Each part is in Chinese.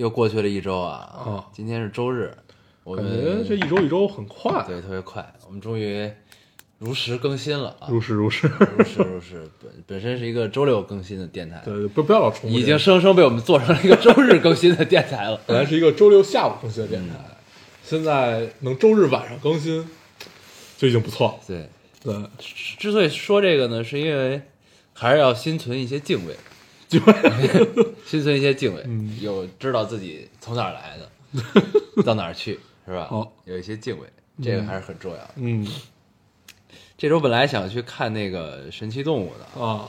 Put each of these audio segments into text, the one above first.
又过去了一周啊，哦。今天是周日，我觉这一周一周很快，对特别快，我们终于如实更新了啊，如实如实。如实如实，本本身是一个周六更新的电台，对，不不要老重复。已经生生被我们做成了一个周日更新的电台了。本来是一个周六下午更新的电台，嗯现在能周日晚上更新，就已经不错了。对，对，之所以说这个呢，是因为还是要心存一些敬畏，就 心存一些敬畏，嗯。有知道自己从哪儿来的，到哪儿去，是吧？哦。有一些敬畏，这个还是很重要的。嗯。这周本来想去看那个《神奇动物》的，啊，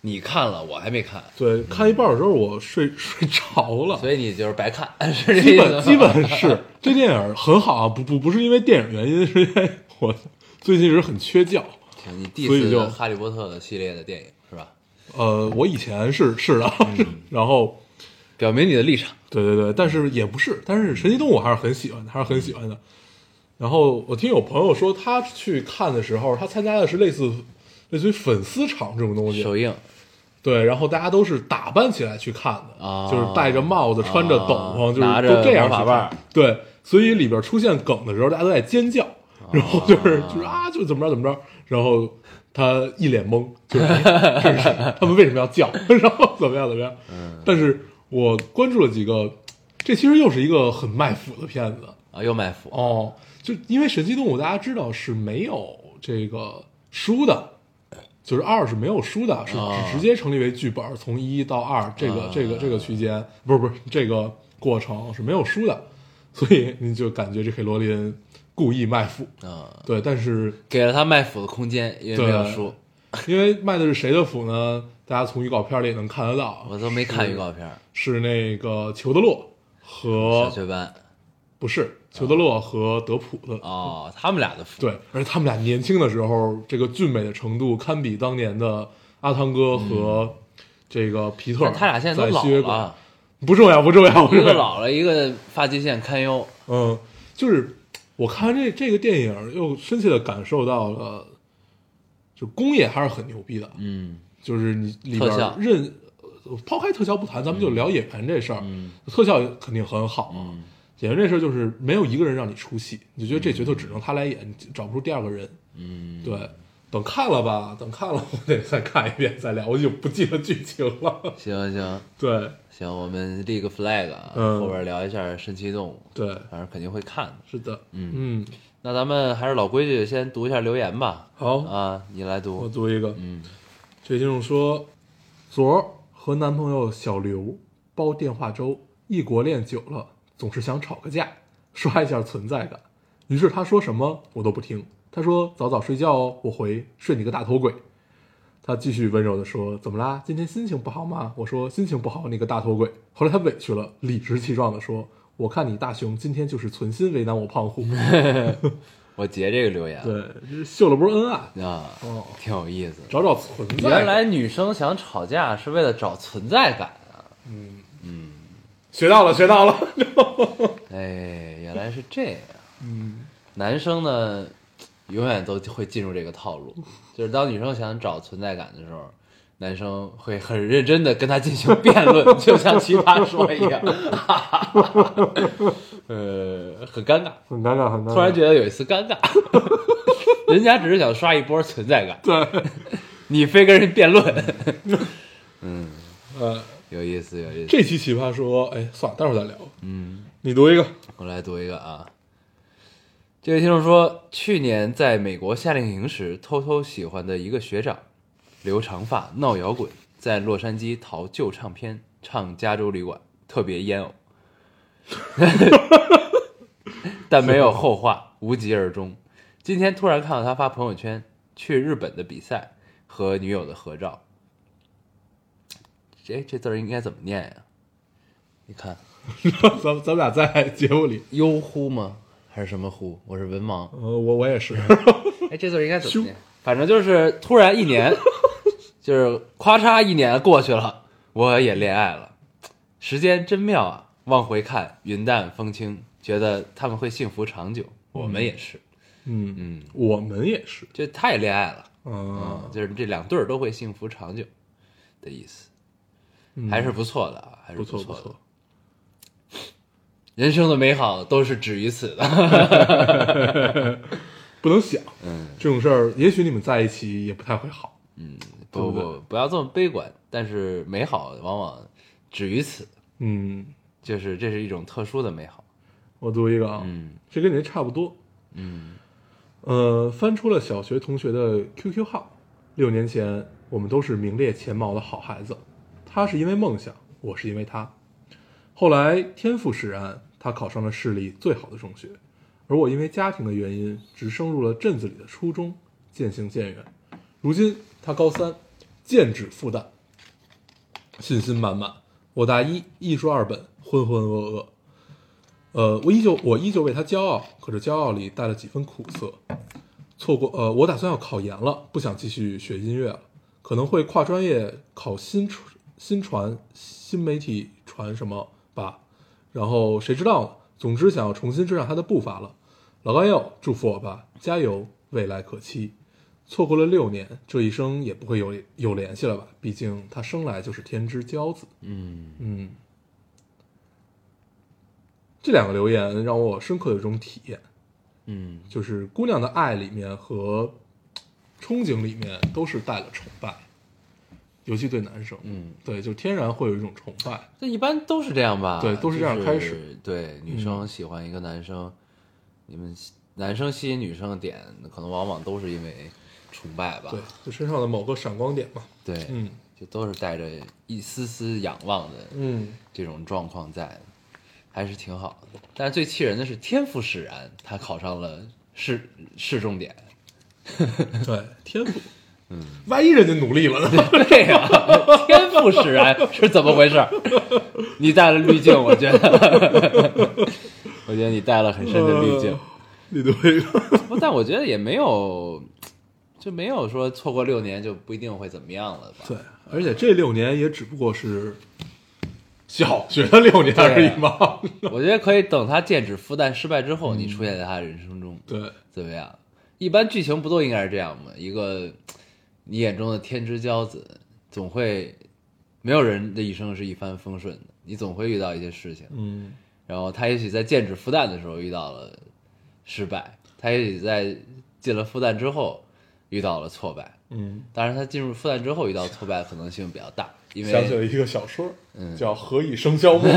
你看了，我还没看，对，看一半的时候我睡 睡着了，所以你就是白看，是这基意思吗？本基本是。这电影很好啊，不不不是因为电影原因，是因为我最近一直很缺觉。你 diss 所以就哈利波特的系列的电影？呃，我以前是 是的，嗯 然后表明你的立场。对对对，但是也不是，但是神奇动物还是很喜欢的，还是很喜欢的。然后我听有朋友说，他去看的时候，他参加的是类似类似于粉丝场这种东西，首映对，然后大家都是打扮起来去看的，啊就是戴着帽子，穿着斗篷，就是都这样去魔法棒看。对，所以里边出现梗的时候，大家都在尖叫，然后就是就是啊，就怎么着怎么着，然后他一脸懵，就是 哎这是他们为什么要叫，然后怎么样怎么样。但是我关注了几个，这其实又是一个很卖腐的片子。啊，又卖腐，哦，就因为神奇动物大家知道是没有这个书的。就是二是没有书的，是啊。是直接成立为剧本，从一到二这个啊。这个这个区间，不是不是这个过程是没有书的，所以你就感觉这黑罗琳故意卖腐，啊，对，但是给了他卖腐的空间，因为没有输，因为卖的是谁的腐呢？大家从预告片里也能看得到，我都没看预告片儿。是那个裘德洛和小雀斑不是裘德洛和德普的哦，他们俩的腐，对，而且他们俩年轻的时候，这个俊美的程度堪比当年的阿汤哥和这个皮特。但他俩现在都老了，不重要，不重要，不一个重要。老了，一个发际线堪忧。嗯，就是我看完这这个电影，又深切的感受到了，就工业还是很牛逼的。嗯就是你里边任呃抛开特效不谈，咱们就聊演员这事儿。嗯特效肯定很好，嗯演员这事儿就是没有一个人让你出戏，你就觉得这角色只能他来演，你找不出第二个人。嗯，对，等看了吧，等看了 我得再看一遍再聊，我就不记得剧情了。行行。对。行，我们立个 flag 啊，嗯。后边聊一下神奇动物，对，反正肯定会看的。是的，嗯。嗯，那咱们还是老规矩，先读一下留言吧。好，啊，你来读。我读。一个，嗯。这位听众说，昨儿和男朋友小刘煲电话粥，异国恋久了，总是想吵个架，刷一下存在感。于是他说什么我都不听，他说早早睡觉哦，我回睡你个大头鬼。他继续温柔地说：“怎么啦？今天心情不好吗？”我说：“心情不好，你个大头鬼。”后来他委屈了，理直气壮地说：“我看你大熊今天就是存心为难我胖虎。我截这个留言。对，这秀了波恩爱，啊，哦，挺有意思。找找存在感。原来女生想吵架是为了找存在感啊！嗯嗯学到了，学到了。哎，原来是这样。嗯，男生呢，永远都会进入这个套路，就是当女生想找存在感的时候，男生会很认真的跟她进行辩论，就像奇葩说一样，呃，很尴尬。很尴尬，很尴尬。突然觉得有一丝尴尬，人家只是想刷一波存在感，对，你非跟人辩论，嗯呃，有意思，有意思。这期奇葩说，哎，算了，待会儿再聊。嗯，你读一个，我来读一个啊。这位听众说，去年在美国夏令营时，偷偷喜欢的一个学长，留长发闹摇滚，在洛杉矶淘旧唱片，唱《加州旅馆》，特别烟偶，但没有后话，无疾而终。今天突然看到他发朋友圈去日本的比赛和女友的合照，哎，这字儿应该怎么念呀？你看，咱咱们俩在节目里，悠忽吗？还是什么忽？我是文盲。呃，我我也是，哎，这字儿应该怎么念？反正就是突然一年，就是咔嚓一年过去了，我也恋爱了。时间真妙啊！往回看，云淡风轻，觉得他们会幸福长久。我们也是，嗯嗯，我们也是，就他也恋爱了，嗯嗯，就是这两对儿都会幸福长久的意思，还是不错的啊，还是不错错的。不错，人生的美好都是止于此的。不能想嗯，这种事儿，也许你们在一起也不太会好，嗯不不，不要这么悲观。但是美好往往止于此，嗯，就是这是一种特殊的美好。我读一个啊，嗯这跟您差不多，嗯呃，翻出了小学同学的 QQ 号。六年前，我们都是名列前茅的好孩子。他是因为梦想，我是因为他。后来天赋使然，他考上了市里最好的中学，而我因为家庭的原因，只升入了镇子里的初中，渐行渐远。如今他高三，剑指复旦，信心满满。我大一，艺术二本，浑浑噩噩。呃，我依旧我依旧为他骄傲，可是骄傲里带了几分苦涩。错过呃，我打算要考研了，不想继续学音乐了，可能会跨专业考新传新传新媒体传什么，然后谁知道呢？总之想要重新追上他的步伐了。老高友，祝福我吧，加油，未来可期。错过了六年，这一生也不会有有联系了吧？毕竟他生来就是天之骄子。嗯嗯，这两个留言让我深刻有一种体验，嗯就是姑娘的爱里面和憧憬里面都是带了崇拜，尤其对男生，嗯，对，就天然会有一种崇拜，这一般都是这样吧？对都是这样开始。对，女生喜欢一个男生，你们男生吸引女生的点，可能往往都是因为崇拜吧？对，就身上的某个闪光点嘛，对，嗯就都是带着一丝丝仰望的嗯，这种状况在，还是挺好的。但是最气人的是天赋使然，他考上了市市重点。对，天赋，嗯，万一人家努力了呢？对呀、天赋使然是怎么回事？你带了滤镜，我觉得，我觉得你带了很深的滤镜。你读一个，不，但我觉得也没有，就没有说错过六年就不一定会怎么样了吧？对，而且这六年也只不过是小学的六年而已嘛，我觉得可以等他剑指复旦失败之后，你出现在他人生中，对，怎么样？一般剧情不都应该是这样吗？一个你眼中的天之骄子，总会没有人的一生是一帆风顺的，你总会遇到一些事情。嗯然后他也许在剑指复旦的时候遇到了失败，他也许在进了复旦之后遇到了挫败。嗯，当然，他进入复旦之后遇到挫败可能性比较大，因为想起了一个小说，嗯叫《何以笙箫默》。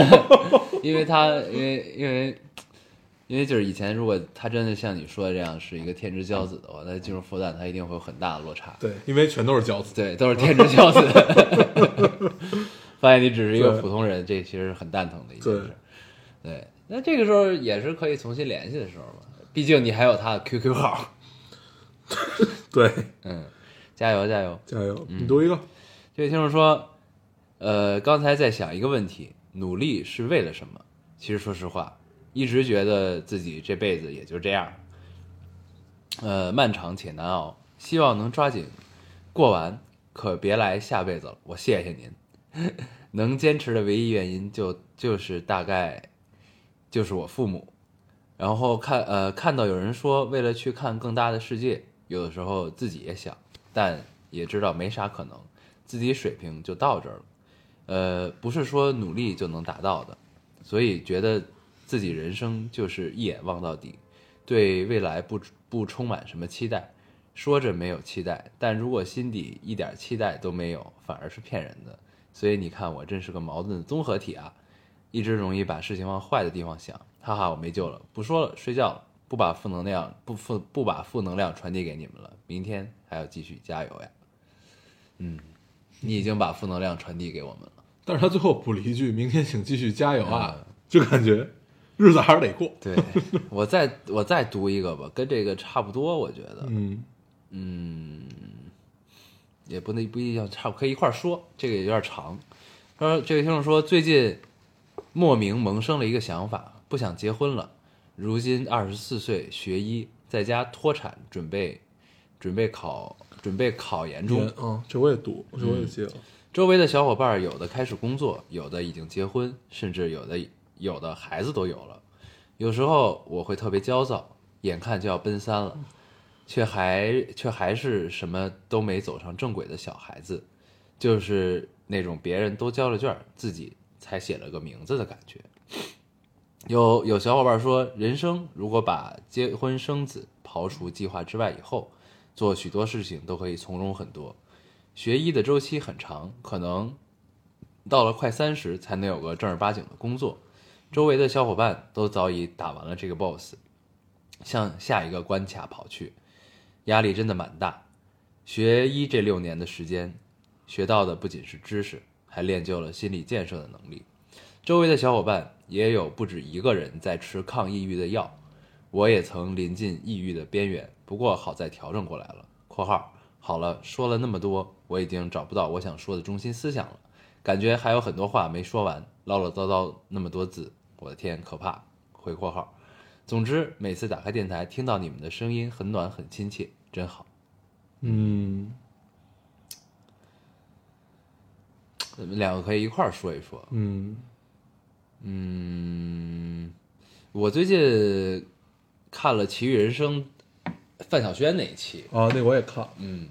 因为他因为因为因为就是以前如果他真的像你说的这样是一个天之骄子的话，那进入复旦他一定会有很大的落差。对，因为全都是骄子。对，都是天之骄子。发现你只是一个普通人，这其实是很蛋疼的一件事。对，那这个时候也是可以重新联系的时候嘛，毕竟你还有他的 QQ 号。对，嗯，加油加油！加油！你读一个。这位听众说，呃，刚才在想一个问题：努力是为了什么？其实说实话，一直觉得自己这辈子也就这样，呃，漫长且难熬，希望能抓紧过完，可别来下辈子了。我谢谢您，能坚持的唯一原因就就是大概就是我父母。然后看呃看到有人说为了去看更大的世界，有的时候自己也想，但也知道没啥可能，自己水平就到这儿了。呃，不是说努力就能达到的，所以觉得自己人生就是一眼望到底，对未来不不充满什么期待。说着没有期待，但如果心底一点期待都没有，反而是骗人的。所以你看，我真是个矛盾的综合体啊！一直容易把事情往坏的地方想，哈哈，我没救了，不说了，睡觉了，不把负能量不负不把负能量传递给你们了，明天还要继续加油呀！嗯，你已经把负能量传递给我们了。但是他最后补了一句：“明天请继续加油啊！”嗯就感觉日子还是得过。对我再我再读一个吧，跟这个差不多，我觉得，嗯嗯，也不能不一定要差不，可以一块儿说，这个也有点长。他说这位听众说，最近莫名萌生了一个想法，不想结婚了。如今二十四岁，学医，在家脱产，准备准备考准备考研中。嗯，这我也读，这我也记了。周围的小伙伴有的开始工作，有的已经结婚，甚至有的有的孩子都有了。有时候我会特别焦躁，眼看就要奔三了，却还却还是什么都没走上正轨的小孩子，就是那种别人都交了卷儿，自己才写了个名字的感觉。有有小伙伴说，人生如果把结婚生子刨除计划之外以后，做许多事情都可以从容很多。学医的周期很长，可能到了快三十才能有个正儿八经的工作。周围的小伙伴都早已打完了这个 boss，向下一个关卡跑去，压力真的蛮大。学医这六年的时间，学到的不仅是知识，还练就了心理建设的能力。周围的小伙伴也有不止一个人在吃抗抑郁的药，我也曾临近抑郁的边缘，不过好在调整过来了。（括号好了，说了那么多，我已经找不到我想说的中心思想了，感觉还有很多话没说完，唠唠叨叨那么多字，我的天，可怕！）回括号。总之，每次打开电台，听到你们的声音，很暖，很亲切，真好。嗯你们两个可以一块儿说一说。嗯嗯，我最近看了《奇遇人生》范晓萱那一期，啊，那我也看。嗯，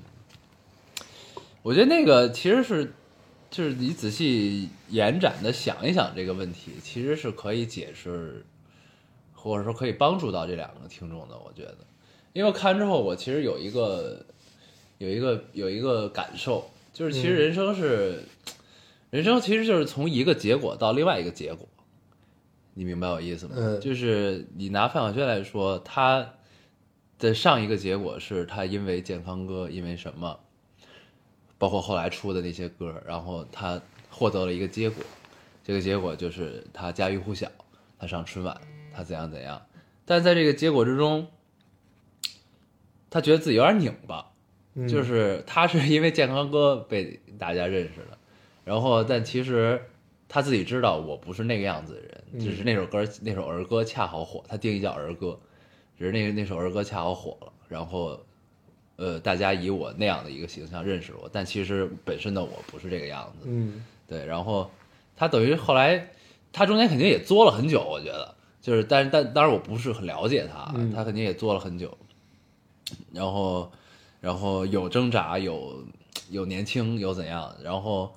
我觉得那个其实是，就是你仔细延展的想一想这个问题，其实是可以解释，或者说可以帮助到这两个听众的。我觉得，因为我看完之后，我其实有一个有一个有一个感受，就是其实人生是，人生其实就是从一个结果到另外一个结果。你明白我意思吗？嗯就是你拿范晓萱来说，她的上一个结果是她因为健康哥，因为什么，包括后来出的那些歌，然后他获得了一个结果，这个结果就是他家喻户晓，他上春晚，他怎样怎样，但在这个结果之中，他觉得自己有点拧巴，嗯。就是他是因为健康歌被大家认识的，然后但其实他自己知道我不是那个样子的人，只是那首歌那首儿歌恰好火，他定义叫儿歌，只是那个那首儿歌恰好火了，然后呃大家以我那样的一个形象认识我，但其实本身的我不是这个样子，嗯。对，然后他等于后来他中间肯定也作了很久，我觉得。就是，但是但当然我不是很了解他，嗯他肯定也作了很久，然后然后有挣扎，有有年轻，有怎样，然后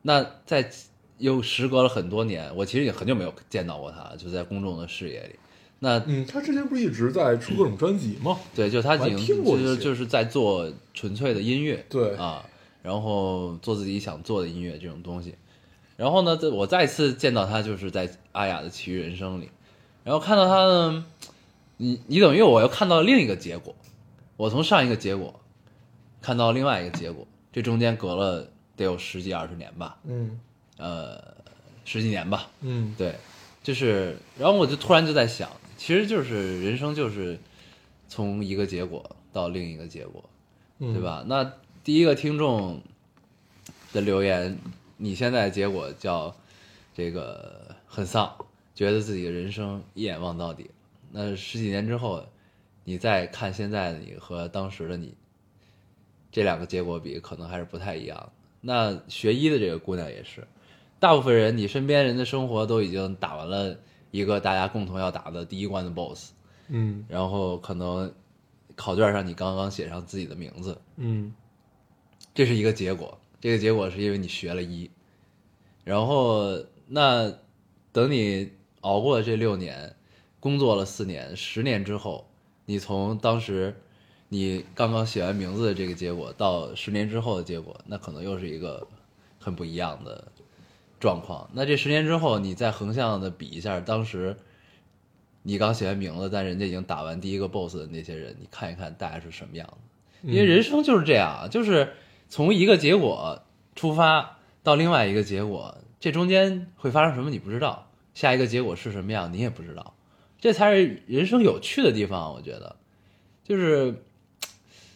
那在又时隔了很多年，我其实也很久没有见到过他，就在公众的视野里。那嗯，他之前不是一直在出各种专辑吗？对，就他已经就是就是在做纯粹的音乐，对。啊，然后做自己想做的音乐这种东西。然后呢，在我再次见到他就是在阿雅的《奇遇人生》里，然后看到他呢，你你等于我又看到了另一个结果，我从上一个结果看到另外一个结果，这中间隔了得有十几二十年吧，嗯。呃，十几年吧，嗯。对，就是，然后我就突然就在想，其实就是人生就是从一个结果到另一个结果，嗯，对？吧？那第一个听众的留言，你现在的结果叫这个很丧，觉得自己的人生一眼望到底。那十几年之后，你再看现在的你和当时的你，这两个结果比，可能还是不太一样的。那学医的这个姑娘也是，大部分人你身边人的生活都已经打完了一个大家共同要打的第一关的 BOSS，嗯。然后可能考卷上你刚刚写上自己的名字，嗯。这是一个结果。这个结果是因为你学了一，然后那等你熬过了这六年，工作了四年、十年之后，你从当时你刚刚写完名字的这个结果到十年之后的结果，那可能又是一个很不一样的状况。那这十年之后，你再横向的比一下当时你刚写完名字，但人家已经打完第一个 BOSS 的那些人，你看一看大概是什么样的。因为人生就是这样，就是从一个结果出发到另外一个结果，这中间会发生什么你不知道，下一个结果是什么样你也不知道，这才是人生有趣的地方。我觉得，就是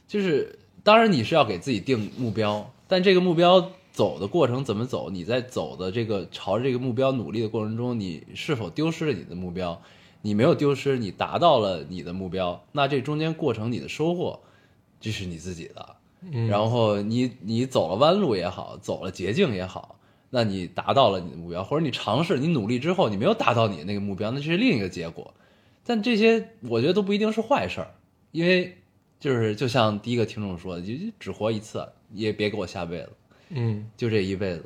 就是，当然你是要给自己定目标，但这个目标走的过程怎么走，你在走的这个朝着这个目标努力的过程中，你是否丢失了你的目标？你没有丢失，你达到了你的目标，那这中间过程你的收获，这是你自己的。嗯然后你你走了弯路也好，走了捷径也好，那你达到了你的目标，或者你尝试你努力之后你没有达到你的那个目标，那这是另一个结果。但这些我觉得都不一定是坏事儿，因为就是就像第一个听众说的，就就只活一次，也别给我下辈子，嗯就这一辈子，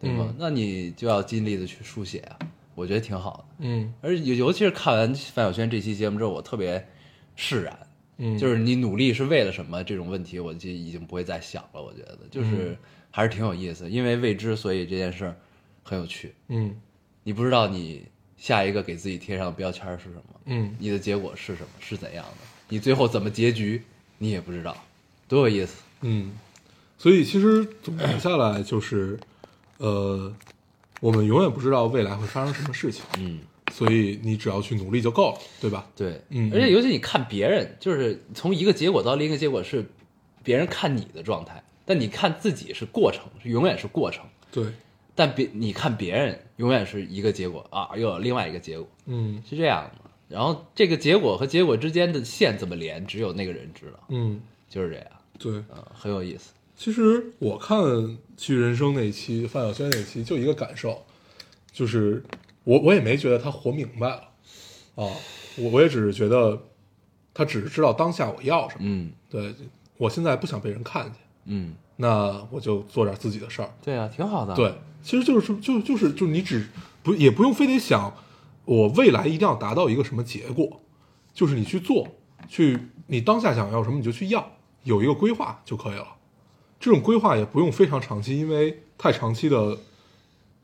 对吗？嗯那你就要尽力的去书写啊，我觉得挺好的。嗯而尤尤其是看完范晓萱这期节目之后，我特别释然，嗯，就是你努力是为了什么这种问题，我就已经不会再想了。我觉得就是还是挺有意思，因为未知，所以这件事儿很有趣。嗯你不知道你下一个给自己贴上的标签是什么，嗯你的结果是什么，是怎样的，你最后怎么结局，你也不知道，多有意思。嗯，所以其实总结下来就是，呃，我们永远不知道未来会发生什么事情，嗯，所以你只要去努力就够了，对吧？对，嗯而且尤其你看别人，就是从一个结果到另一个结果是别人看你的状态，但你看自己是过程，是永远是过程。对，但别你看别人永远是一个结果啊，又有另外一个结果，嗯是这样的。然后这个结果和结果之间的线怎么连，只有那个人知道，嗯，就是这样，对。嗯，很有意思。其实我看《去人生》那一期，范晓萱那一期，就一个感受，就是我我也没觉得他活明白了啊，我我也只是觉得他只是知道当下我要什么，嗯。对我现在不想被人看见，嗯，那我就做点自己的事儿，对啊，挺好的。对，其实就是就就是就是你只不也不用非得想我未来一定要达到一个什么结果，就是你去做，去你当下想要什么你就去要，有一个规划就可以了。这种规划也不用非常长期，因为太长期的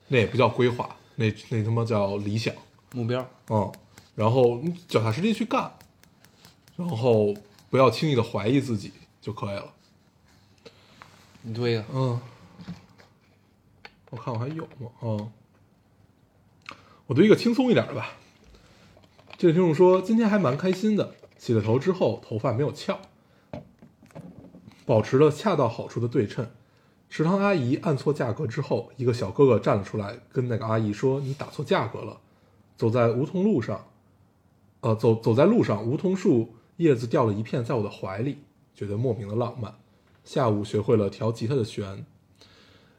那也不叫规划，那那他妈叫理想，目标，嗯。然后你脚踏实地去干，然后不要轻易的怀疑自己就可以了。你读一个。嗯，我看我还有吗？嗯，我读一个轻松一点的吧。这位听众说，今天还蛮开心的，洗了头之后头发没有翘，保持了恰到好处的对称。食堂阿姨按错价格之后，一个小哥哥站了出来，跟那个阿姨说：“你打错价格了。”走在梧桐路上，呃，走走在路上，梧桐树叶子掉了一片在我的怀里，觉得莫名的浪漫。下午学会了调吉他的弦，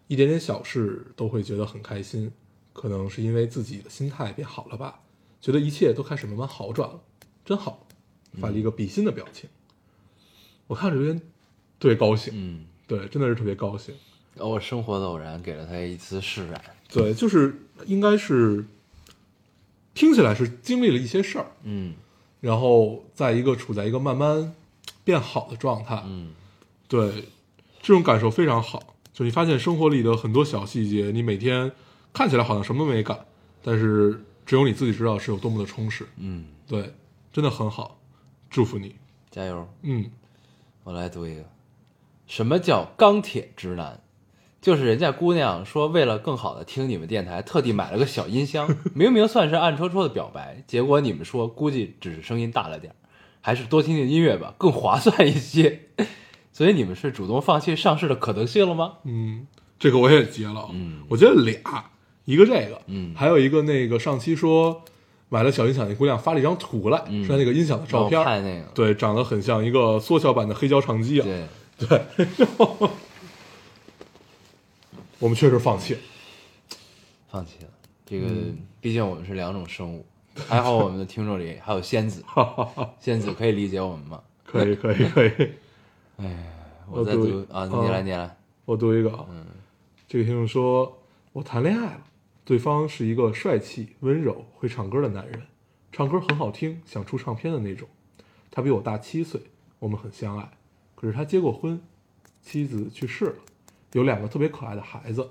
一点点小事都会觉得很开心，可能是因为自己的心态变好了吧，觉得一切都开始慢慢好转了，真好。发了一个比心的表情，我看着有点特别高兴，嗯，对，真的是特别高兴。我生活的偶然给了他一丝释然。对，就是应该是听起来是经历了一些事儿，嗯然后在一个处在一个慢慢变好的状态，嗯对，这种感受非常好。就你发现生活里的很多小细节，你每天看起来好像什么都没干，但是只有你自己知道是有多么的充实。嗯，对，真的很好，祝福你。加油！嗯我来读一个，什么叫钢铁直男？就是人家姑娘说，为了更好的听你们电台，特地买了个小音箱，明明算是暗戳戳的表白，结果你们说估计只是声音大了点儿，还是多听听音乐吧，更划算一些。所以你们是主动放弃上市的可能性了吗？嗯，这个我也接了。嗯我觉得俩，一个这个，嗯还有一个那个上期说买了小音响那姑娘发了一张图来，嗯是她那个音响的照片让我，看那个，对，长得很像一个缩小版的黑胶唱机啊。对，对，我们确实放弃了。放弃了。这个，毕竟我们是两种生物，还好我们的听众里还有仙子，哈哈哈，仙子可以理解我们吗？可以，可以，可以。哎我再读读啊，嗯你来，你来。我读一个啊。嗯这个听众说，我谈恋爱了，对方是一个帅气、温柔、会唱歌的男人，唱歌很好听，想出唱片的那种。他比我大七岁，我们很相爱。可是他结过婚，妻子去世了，有两个特别可爱的孩子，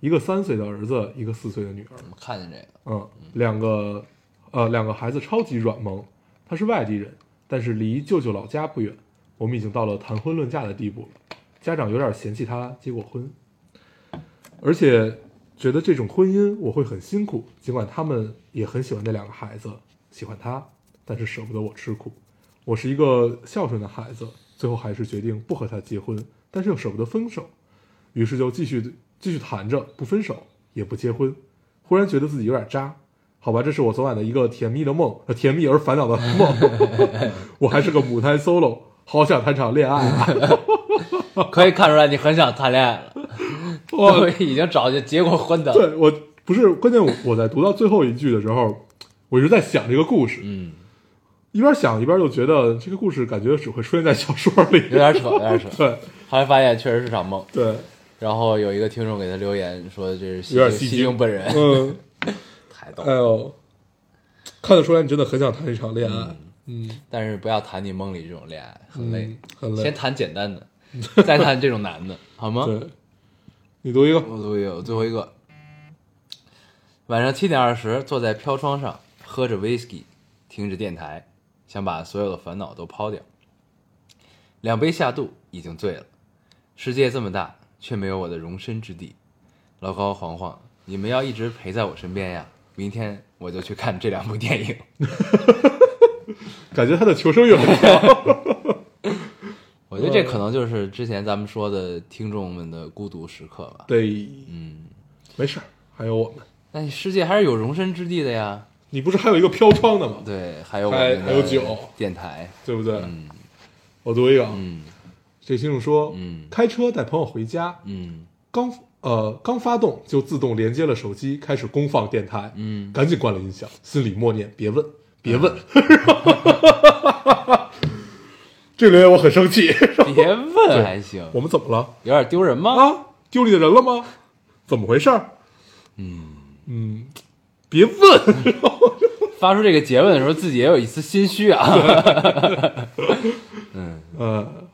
一个三岁的儿子，一个四岁的女儿。我看见这个，嗯，两个，呃，两个孩子超级软萌。他是外地人，但是离舅舅老家不远。我们已经到了谈婚论嫁的地步了，家长有点嫌弃他结过婚，而且觉得这种婚姻我会很辛苦。尽管他们也很喜欢那两个孩子，喜欢他，但是舍不得我吃苦。我是一个孝顺的孩子，最后还是决定不和他结婚，但是又舍不得分手，于是就继续继续谈着，不分手，也不结婚。忽然觉得自己有点渣，好吧，这是我昨晚的一个甜蜜的梦，呃甜蜜而烦恼的梦。我还是个母胎 solo，好想谈场恋爱啊！可以看出来你很想谈恋爱了，我已经找就结过婚的。对我不是关键我，我在读到最后一句的时候，我一直在想这个故事，嗯，一边想一边就觉得这个故事感觉只会出现在小说里，有点扯，有点扯。对。后来发现确实是场梦，对，然后有一个听众给他留言说这是西西有点戏精。京本人，嗯，太逗哎。呦，看得出来你真的很想谈一场恋爱，嗯，但是不要谈你梦里这种恋爱，很累。嗯。很累。先谈简单的，再谈这种难的，好吗？对，你读一个，我读一个，我最后一个。晚上七点二十，坐在飘窗上，喝着 whisky，听着电台，想把所有的烦恼都抛掉。两杯下肚，已经醉了。世界这么大，却没有我的容身之地。老高、黄黄，你们要一直陪在我身边呀！明天我就去看这两部电影。感觉他的求生欲很强，我觉得这可能就是之前咱们说的听众们的孤独时刻吧。对，嗯，没事儿，还有我们，但世界还是有容身之地的呀。你不是还有一个飘窗的吗？对，还有我还有酒电台。对不对？嗯我读一个，啊，嗯这听众说，嗯开车带朋友回家，嗯刚呃刚发动就自动连接了手机，开始公放电台，嗯，赶紧关了音响，心里默念：别问，别问。这个留言我很生气，别问还行，我们怎么了？有点丢人吗？啊，丢你的人了吗？怎么回事？嗯，嗯，别问，发出这个结论的时候，自己也有一丝心虚啊。嗯，呃，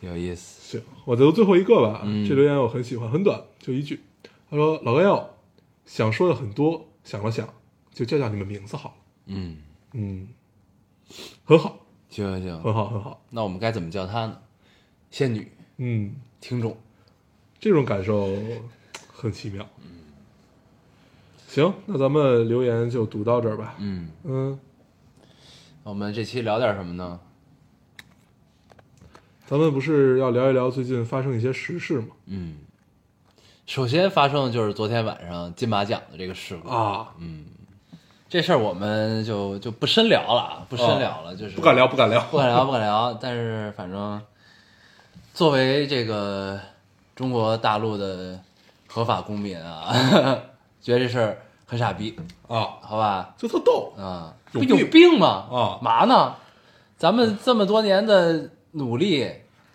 有意思。行，我再读最后一个吧。嗯这留言我很喜欢，很短，就一句。他说：“老高要想说的很多，想了想，就叫叫你们名字好了。嗯，”嗯，很好，行行行，很好，很好。那我们该怎么叫她呢？仙女嗯，听众。这种感受很奇妙。行，那咱们留言就读到这儿吧。嗯，嗯，我们这期聊点什么呢？咱们不是要聊一聊最近发生一些时事吗？嗯，首先发生的就是昨天晚上金马奖的这个事故。啊，这事儿我们就就不深聊了，不深聊了，就是不敢聊，不敢聊，不敢聊，不敢聊。但是反正作为这个中国大陆的合法公民啊，觉得这事儿很傻逼，啊，好吧？就特逗。啊，有不有病病吗？啊嘛呢？咱们这么多年的努力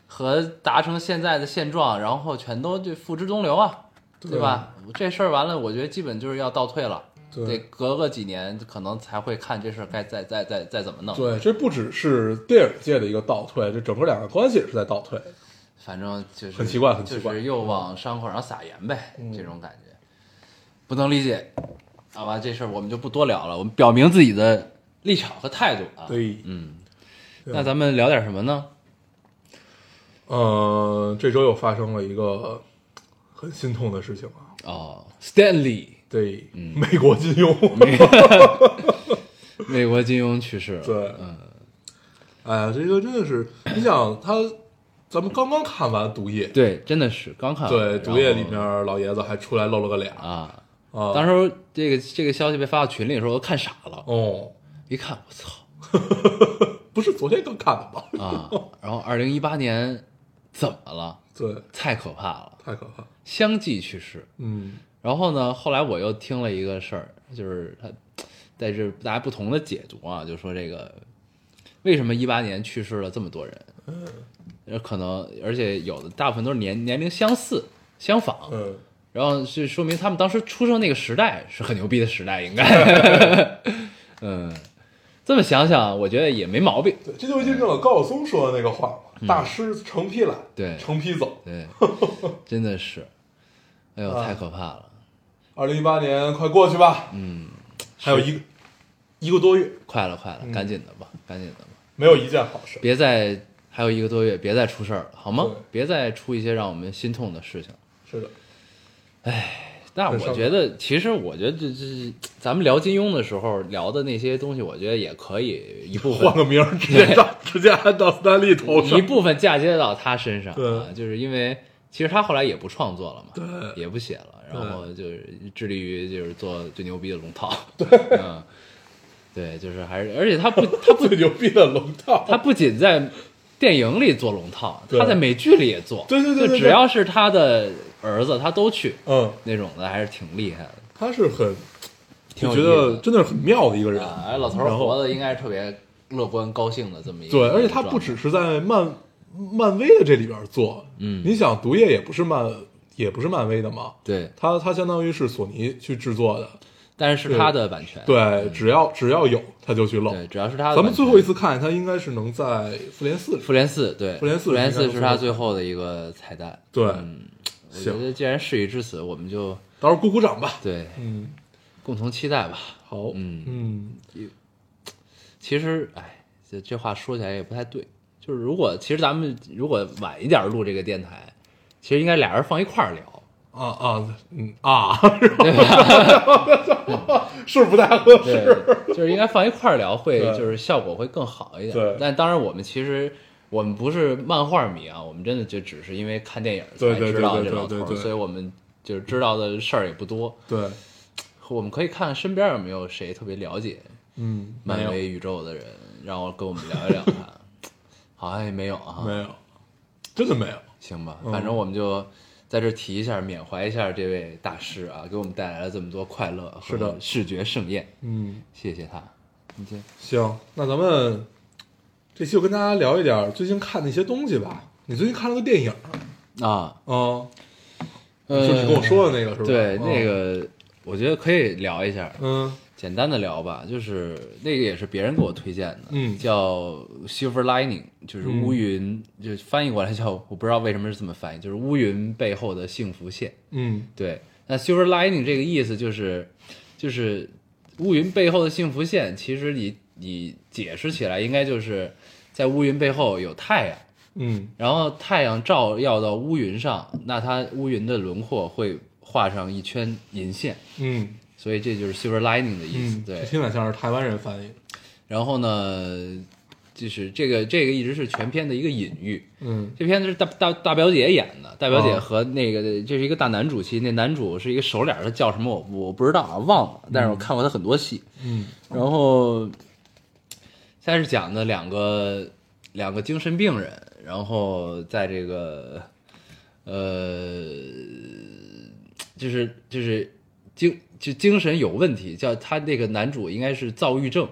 和达成现在的现状，然后全都就付之东流啊，对吧？这事儿完了，我觉得基本就是要倒退了。对得隔个几年，可能才会看这事儿该再再再再怎么弄。对，这不只是电影界的一个倒退，这整个两个关系也是在倒退。反正就是很奇怪很奇怪嗯就是又往伤口上撒盐呗，这种感觉不能理解。好吧，这事儿我们就不多聊了，我们表明自己的立场和态度啊。对嗯，那咱们聊点什么呢？呃，这周又发生了一个很心痛的事情啊。哦，Stanley，对，嗯美国金庸，美国金庸去世了。对嗯，哎呀，这个真的是，你想他，咱们刚刚看完《毒液》，对，真的是刚看完。对，《毒液》然后里面老爷子还出来露了个脸啊，啊，当时这个这个消息被发到群里的时候，我都看傻了。哦，一看，我操不是昨天刚看的吗？啊！然后二零一八年怎么了？对，太可怕了，太可怕。相继去世。嗯然后呢，后来我又听了一个事儿，就是他在这大家不同的解读啊，就说这个为什么一八年去世了这么多人？嗯，可能而且有的大部分都是年年龄相似相仿，嗯，然后是说明他们当时出生那个时代是很牛逼的时代，应该，嗯，这么想想，我觉得也没毛病，对，这就印证了高晓松说的那个话嘛，大师成批来，嗯对。成批走。对，真的是，哎呦，啊。太可怕了，二零一八年快过去吧，嗯，还有一个一个多月，快了快了，嗯。赶紧的吧，赶紧的吧。没有一件好事。别再还有一个多月，别再出事儿了，好吗？别再出一些让我们心痛的事情。是的，那很伤我觉得，其实我觉得这这咱们聊金庸的时候聊的那些东西，我觉得也可以一部分换个名儿，直接到，直接按到斯坦利头上。一部分嫁接到他身上对啊，就是因为其实他后来也不创作了嘛，对也不写了，然后就是致力于就是做最牛逼的龙套，对，嗯，对，就是还是，而且他不 他不最牛逼的龙套，他不仅在电影里做龙套，他在美剧里也做，对对对对对就只要是他的儿子，他都去嗯，那种的，还是挺厉害的。他是很，挺我觉得真的是很妙的一个人。啊，老头儿活的应该是特别乐观高兴的这么一个对，而且他不只是在漫漫威的这里边做，嗯。你想毒液也不是漫也不是漫威的嘛，对，他他相当于是索尼去制作的，但是是他的版权，对，只要只要有他就去露。对，主要是他的。咱们最后一次看他应该是能在复联四，复联四，对，复联四复联四是他最后的一个彩蛋。对。嗯，我觉得既然事已至此，我们就到时候鼓鼓掌吧。对嗯，共同期待吧。好，嗯嗯，其实，哎，这这话说起来也不太对，就是如果其实咱们如果晚一点录这个电台，其实应该俩人放一块儿聊。啊啊，嗯啊，是吧？是 不是不太合对适？，就是应该放一块儿聊，会就是效果会更好一点。对但当然我们其实我们不是漫画迷啊，我们真的就只是因为看电影才知道这老头儿，对对。对所以我们就是知道的事儿也不多。对，我们可以看看身边有没有谁特别了解嗯，漫威宇宙的人，让我跟我们聊一聊他。好像也没有啊，没有，真的没有。行吧，嗯。反正我们就在这提一下，缅怀一下这位大师啊，给我们带来了这么多快乐和视觉盛宴，嗯，谢谢他。你这行，那咱们这期就跟大家聊一点最近看的一些东西吧。你最近看了个电影啊，啊？呃，就是你跟我说的那个是吧？对，嗯那，个我觉得可以聊一下，嗯简单的聊吧。就是那个也是别人给我推荐的，嗯叫 Silver Lining，就是乌云，就翻译过来叫 我不知道为什么是这么翻译，就是乌云背后的幸福线。嗯对，那 Silver Lining 这个意思就是，就是乌云背后的幸福线。其实你你解释起来，应该就是在乌云背后有太阳，嗯然后太阳照耀到乌云上，那它乌云的轮廓会画上一圈银线，嗯所以这就是 Silver Lining 的意思。嗯，对这，听着像是台湾人翻译。然后呢，就是这个这个一直是全片的一个隐喻。嗯这片子是大大大表姐演的，大表姐哦和那个、这是一个大男主戏，那男主是一个熟脸儿，他叫什么我我不知道啊，忘了，但是我看过他很多戏。嗯然后现在是讲的两个两个精神病人，然后在这个呃，就是就是精就精神有问题，叫他那个男主应该是躁郁症，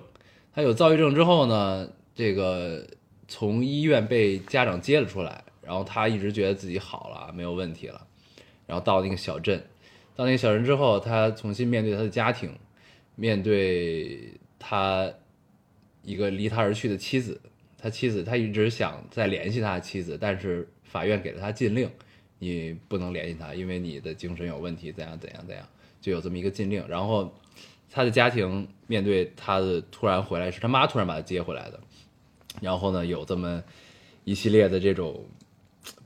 他有躁郁症之后呢，这个从医院被家长接了出来，然后他一直觉得自己好了，没有问题了，然后到那个小镇，到那个小镇之后，他重新面对他的家庭，面对他一个离他而去的妻子，他妻子他一直想再联系他的妻子，但是法院给了他禁令，你不能联系他，因为你的精神有问题，怎样怎样怎样，就有这么一个禁令。然后他的家庭面对他的突然回来，是他妈突然把他接回来的，然后呢，有这么一系列的这种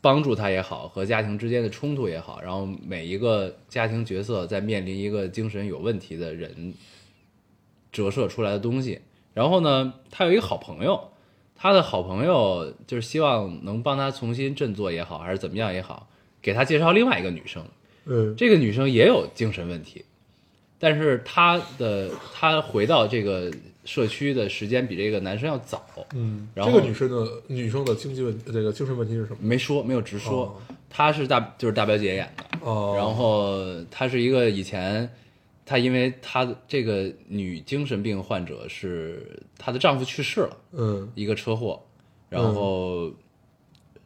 帮助他也好，和家庭之间的冲突也好，然后每一个家庭角色在面临一个精神有问题的人折射出来的东西。然后呢，他有一个好朋友，他的好朋友就是希望能帮他重新振作也好，还是怎么样也好，给他介绍另外一个女生。嗯这个女生也有精神问题，但是她的她回到这个社区的时间比这个男生要早。嗯，然后这个女生的女生的经济问这个精神问题是什么？没说，没有直说，哦她是大就是大表姐演的，哦，然后她是一个以前，她因为她的这个女精神病患者是她的丈夫去世了，嗯。一个车祸，然后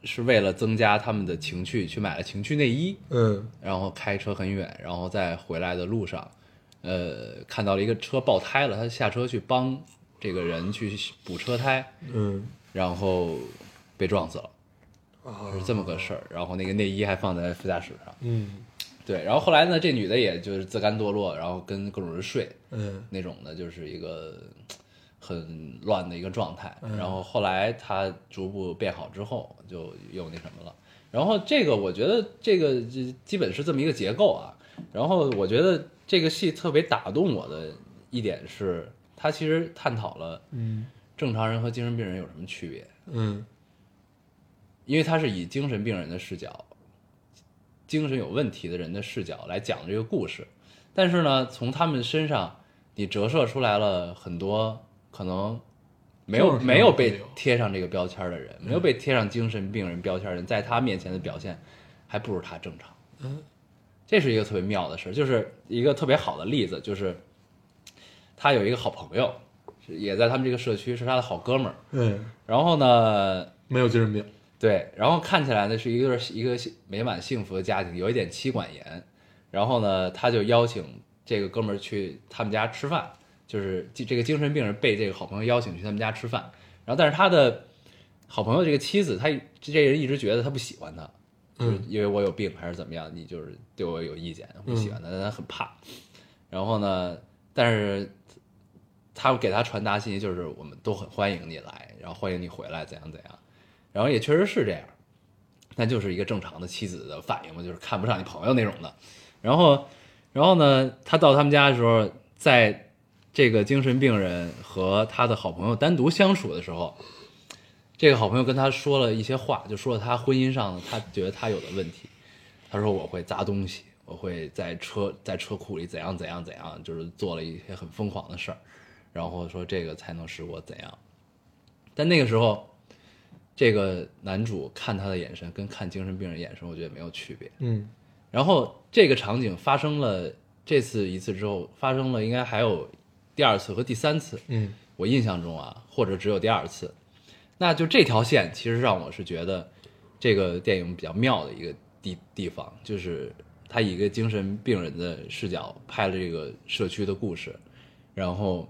是为了增加他们的情趣，去买了情趣内衣，嗯。然后开车很远，然后在回来的路上，呃，看到了一个车爆胎了，她下车去帮这个人去补车胎，嗯。然后被撞死了，啊。是这么个事儿。然后那个内衣还放在副驾驶上，嗯对。然后后来呢，这女的也就是自甘堕落，然后跟各种人睡嗯那种的，就是一个很乱的一个状态。嗯然后后来她逐步变好之后，就又那什么了。然后这个我觉得这个这基本是这么一个结构啊。然后我觉得这个戏特别打动我的一点是，它其实探讨了嗯正常人和精神病人有什么区别，嗯因为它是以精神病人的视角精神有问题的人的视角来讲这个故事，但是呢，从他们身上你折射出来了很多可能没有没有被贴上这个标签的人，没有。被贴上精神病人标签的人，在他面前的表现还不如他正常。嗯，这是一个特别妙的事，就是一个特别好的例子，就是他有一个好朋友，也在他们这个社区，是他的好哥们儿。嗯，然后呢，没有精神病，对，然后看起来呢是一个一个美满幸福的家庭，有一点妻管严。然后呢，他就邀请这个哥们儿去他们家吃饭，就是这这个精神病人被这个好朋友邀请去他们家吃饭。然后，但是他的好朋友这个妻子，他这人一直觉得他不喜欢他，就是因为我有病还是怎么样，你就是对我有意见，不喜欢他，但他很怕。然后呢，但是他给他传达信息就是我们都很欢迎你来，然后欢迎你回来，怎样怎样。然后也确实是这样，那就是一个正常的妻子的反应嘛，就是看不上你朋友那种的。然后，然后呢，他到他们家的时候，在这个精神病人和他的好朋友单独相处的时候，这个好朋友跟他说了一些话，就说了他婚姻上他觉得他有的问题。他说我会砸东西，我会在车在车库里怎样怎样怎样，就是做了一些很疯狂的事儿，然后说这个才能使我怎样。但那个时候，这个男主看他的眼神跟看精神病人眼神，我觉得没有区别。嗯然后这个场景发生了这次一次之后，发生了应该还有第二次和第三次。嗯我印象中啊，或者只有第二次。那就这条线，其实让我是觉得这个电影比较妙的一个地地方，就是他以一个精神病人的视角拍了这个社区的故事，然后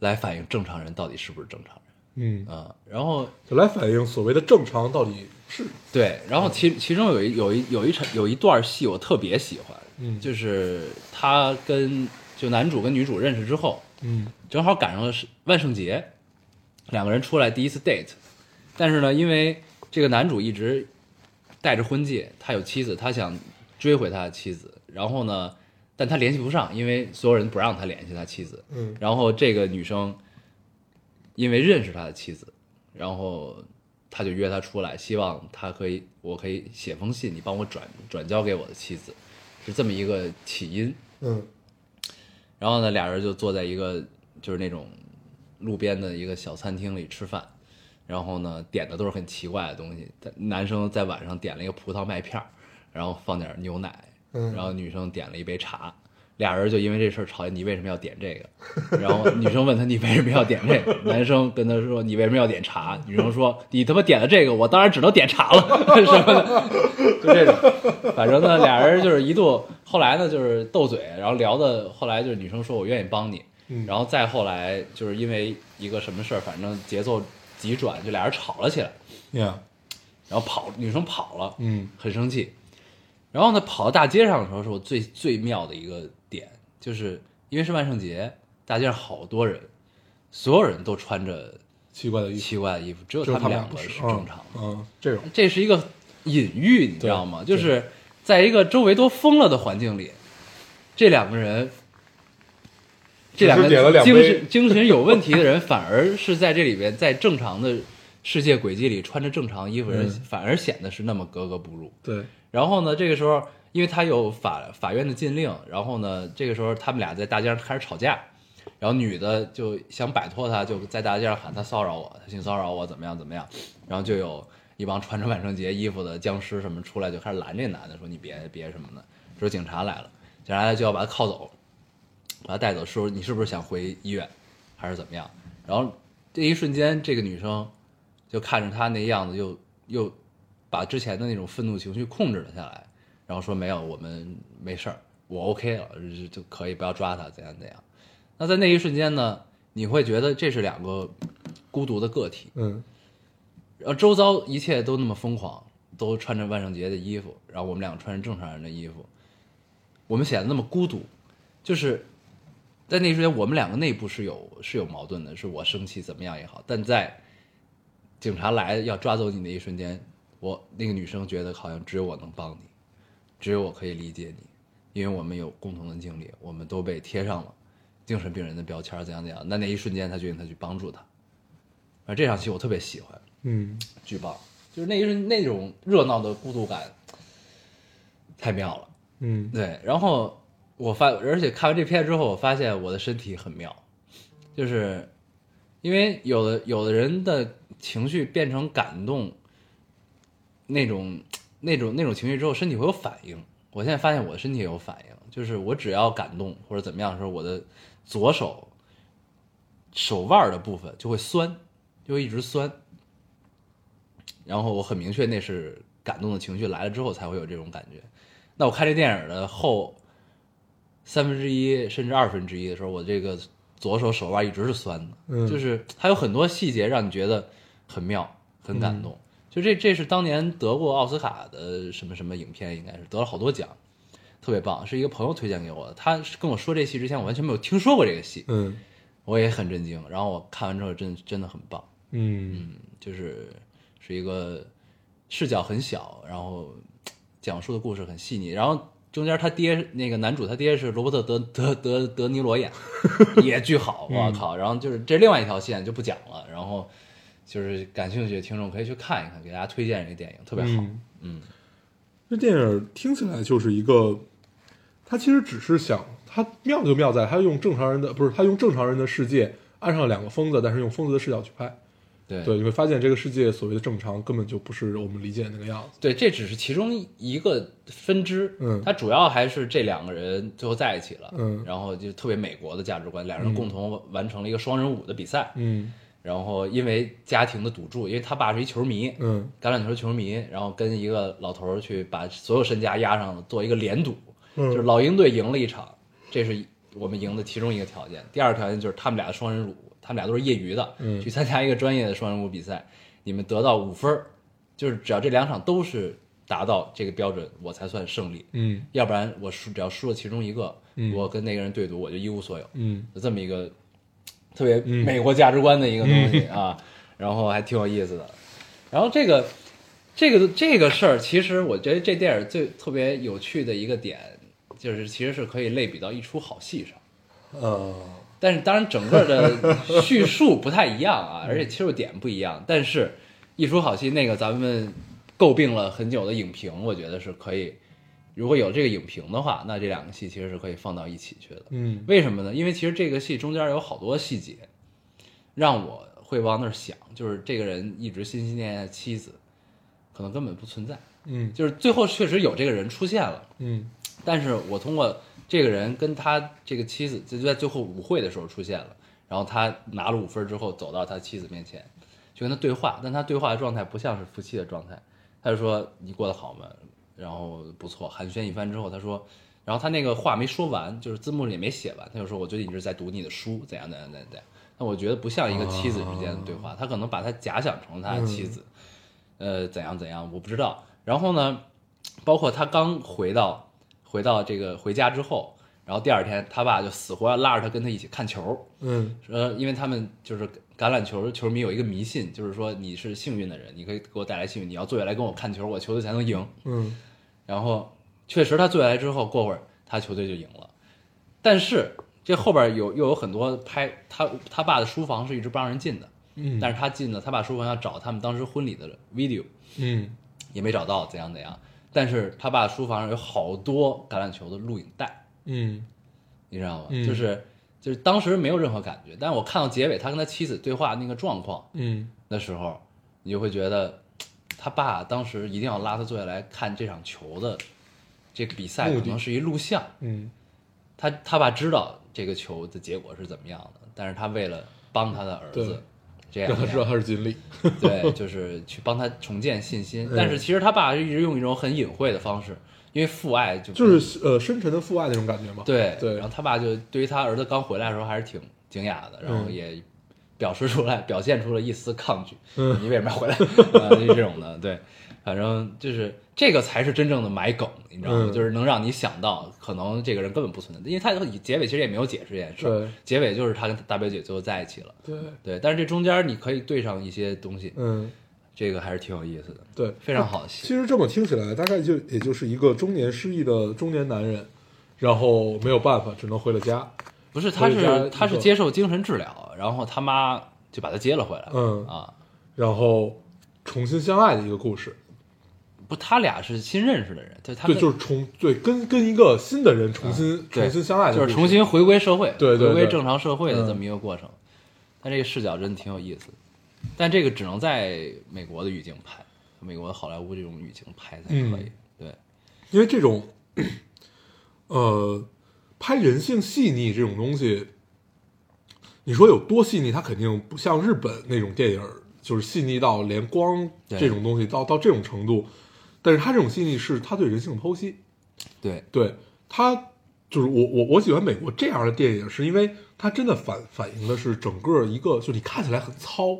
来反映正常人到底是不是正常人嗯，啊、然后就来反映所谓的正常到底是，对，然后其其中有一有一有一场有一段戏我特别喜欢，嗯。就是他跟就男主跟女主认识之后，嗯。正好赶上了是万圣节，两个人出来第一次 date，但是呢，因为这个男主一直戴着婚戒，他有妻子，他想追回他的妻子，然后呢，但他联系不上，因为所有人不让他联系他妻子，嗯。然后这个女生因为认识他的妻子，然后他就约他出来，希望他可以，我可以写封信，你帮我转转交给我的妻子，是这么一个起因。嗯然后呢，俩人就坐在一个就是那种路边的一个小餐厅里吃饭，然后呢点的都是很奇怪的东西。男生在晚上点了一个葡萄麦片儿，然后放点牛奶，嗯然后女生点了一杯茶，俩人就因为这事儿吵架。你为什么要点这个？然后女生问他你为什么要点这个？男生跟他说你为什么要点茶？女生说你他妈点了这个，我当然只能点茶了 什么的，就这种。反正呢，俩人就是一度，后来呢就是斗嘴，然后聊的后来就是女生说我愿意帮你，嗯然后再后来就是因为一个什么事儿，反正节奏急转，就俩人吵了起来，呀，然后跑，女生跑了，嗯很生气。然后呢，跑到大街上的时候，是我最最妙的一个点，就是因为是万圣节，大街上好多人，所有人都穿着奇怪的衣服，奇怪的衣服，只有他们两个是正常的。嗯，嗯这种，这是一个隐喻，你知道吗？就是在一个周围都疯了的环境里，这两个人，这两个精神精神有问题的人，反而是在这里边，在正常的世界轨迹里穿着正常衣服的人，嗯反而显得是那么格格不入。对，然后呢，这个时候因为他有法法院的禁令，然后呢，这个时候他们俩在大街上开始吵架，然后女的就想摆脱他，就在大街上喊他骚扰我，他性骚扰我，怎么样怎么样，然后就有一帮穿着万圣节衣服的僵尸什么出来，就开始拦这男的，说你别别什么的，说警察来了，警察来就要把他铐走，把他带走，说你是不是想回医院，还是怎么样？然后这一瞬间，这个女生就看着他那样子又，又把之前的那种愤怒情绪控制了下来，然后说没有，我们没事儿，我 OK 了，就可以不要抓他，怎样怎样。那在那一瞬间呢，你会觉得这是两个孤独的个体，嗯然后周遭一切都那么疯狂，都穿着万圣节的衣服，然后我们俩穿着正常人的衣服，我们显得那么孤独，就是在那一瞬间，我们两个内部是有是有矛盾的，是我生气怎么样也好，但在警察来要抓走你那一瞬间，我那个女生觉得好像只有我能帮你，只有我可以理解你，因为我们有共同的经历，我们都被贴上了精神病人的标签，怎样怎样。那那一瞬间，他决定他去帮助他。而这场戏我特别喜欢，嗯，巨棒。就是那一瞬那种热闹的孤独感，太妙了。嗯对，然后我发，而且看完这片之后，我发现我的身体很妙，就是因为有的有的人的情绪变成感动，那种那种那种情绪之后，身体会有反应。我现在发现我的身体也有反应，就是我只要感动或者怎么样的时候，我的左手手腕的部分就会酸，就会一直酸。然后我很明确那是感动的情绪来了之后才会有这种感觉。那我看这电影的后三分之一甚至二分之一的时候，我这个左手手腕一直是酸的，嗯就是它有很多细节让你觉得很妙、很感动。就这这是当年得过奥斯卡的什么什么影片，应该是得了好多奖，特别棒，是一个朋友推荐给我的。他跟我说这戏之前，我完全没有听说过这个戏，嗯我也很震惊。然后我看完之后真真的很棒。嗯就是是一个视角很小，然后讲述的故事很细腻，然后中间他爹那个男主他爹是罗伯特德德德德尼罗演，也巨好，我靠！然后就是这另外一条线就不讲了，然后就是感兴趣的听众可以去看一看，给大家推荐这个电影，特别好。嗯。嗯。这电影听起来就是一个，他其实只是想，他妙就妙在他用正常人的不是他用正常人的世界安上两个疯子，但是用疯子的视角去拍。对。对，你会发现这个世界所谓的正常根本就不是我们理解的那个样子。对，这只是其中一个分支，嗯。它主要还是这两个人最后在一起了，嗯。然后就特别美国的价值观，两人共同完成了一个双人舞的比赛，嗯然后因为家庭的赌注，因为他爸是一球迷，嗯橄榄球球迷，然后跟一个老头儿去把所有身家押上了，做一个连赌，嗯就是老鹰队赢了一场，这是我们赢的其中一个条件。第二个条件就是他们俩的双人舞，他们俩都是业余的，嗯去参加一个专业的双人舞比赛，你们得到五分儿，就是只要这两场都是达到这个标准，我才算胜利。嗯要不然我输，只要输了其中一个，嗯我跟那个人对赌，我就一无所有。嗯就这么一个特别美国价值观的一个东西啊，然后还挺有意思的。然后这个这个这个事儿，其实我觉得这电影最特别有趣的一个点，就是其实是可以类比到一出好戏上。呃但是当然整个的叙述不太一样啊，而且切入点不一样。但是，一出好戏那个咱们诟病了很久的影评，我觉得是可以，如果有这个影评的话，那这两个戏其实是可以放到一起去的。嗯为什么呢？因为其实这个戏中间有好多细节，让我会往那儿想，就是这个人一直心心念念的妻子，可能根本不存在。嗯就是最后确实有这个人出现了，嗯但是我通过这个人跟他这个妻子，就在最后舞会的时候出现了，然后他拿了五分之后走到他妻子面前，就跟他对话，但他对话的状态不像是夫妻的状态，他就说你过得好吗？然后不错，寒暄一番之后，他说，然后他那个话没说完，就是字幕里也没写完，他就说我最近一直在读你的书，怎样怎样怎样怎样。那我觉得不像一个妻子之间的对话，他可能把他假想成他的妻子，呃，怎样怎样，我不知道。然后呢，包括他刚回到回到这个回家之后，然后第二天他爸就死活要拉着他跟他一起看球，嗯说因为他们就是橄榄球球迷有一个迷信，就是说你是幸运的人，你可以给我带来幸运，你要坐下来跟我看球，我球队才能赢。嗯然后确实他坐下来之后，过会儿他球队就赢了。但是这后边有又有很多拍他他爸的书房是一直不让人进的，嗯，但是他进了他爸书房要找他们当时婚礼的 video，嗯也没找到，怎样怎样。但是他爸书房上有好多橄榄球的录影带，嗯你知道吗？嗯就是就是当时没有任何感觉，但是我看到结尾他跟他妻子对话那个状况嗯的时候，你就会觉得他爸当时一定要拉他坐下来看这场球的这个比赛，的可能是一录像。嗯他他爸知道这个球的结果是怎么样的，但是他为了帮他的儿子，这样让他知道他是尽力。对，就是去帮他重建信心。嗯但是其实他爸一直用一种很隐晦的方式，因为父爱就就是呃深沉的父爱那种感觉嘛。对对然后他爸就对于他儿子刚回来的时候还是挺惊讶的，然后嗯也表示出来，表现出了一丝抗拒。嗯你为什么要回来？啊，就这种的，对，反正就是这个才是真正的埋梗，你知道吗？嗯就是能让你想到，可能这个人根本不存在，因为他结尾其实也没有解释这件事对，结尾就是他跟大表姐最后在一起了。对，对，但是这中间你可以对上一些东西，嗯这个还是挺有意思的，对，非常好的戏。其实这么听起来，大概就也就是一个中年失意的中年男人，然后没有办法，只能回了家。不是，他是他是接受精神治疗，然后他妈就把他接了回来。嗯啊，然后重新相爱的一个故事。不，他俩是新认识的人，对他对，就是重对跟跟一个新的人重新、嗯重新相爱的，就是重新回归社会，对对对回归正常社会的嗯这么一个过程。但这个视角真的挺有意思的，但这个只能在美国的语境拍，美国的好莱坞这种语境拍才可以。嗯对，因为这种，呃，拍人性细腻这种东西，你说有多细腻，它肯定不像日本那种电影，就是细腻到连光这种东西到到这种程度。但是它这种细腻是它对人性的剖析，对，对它就是我我我喜欢美国这样的电影，是因为它真的反反映的是整个一个，就你看起来很糙，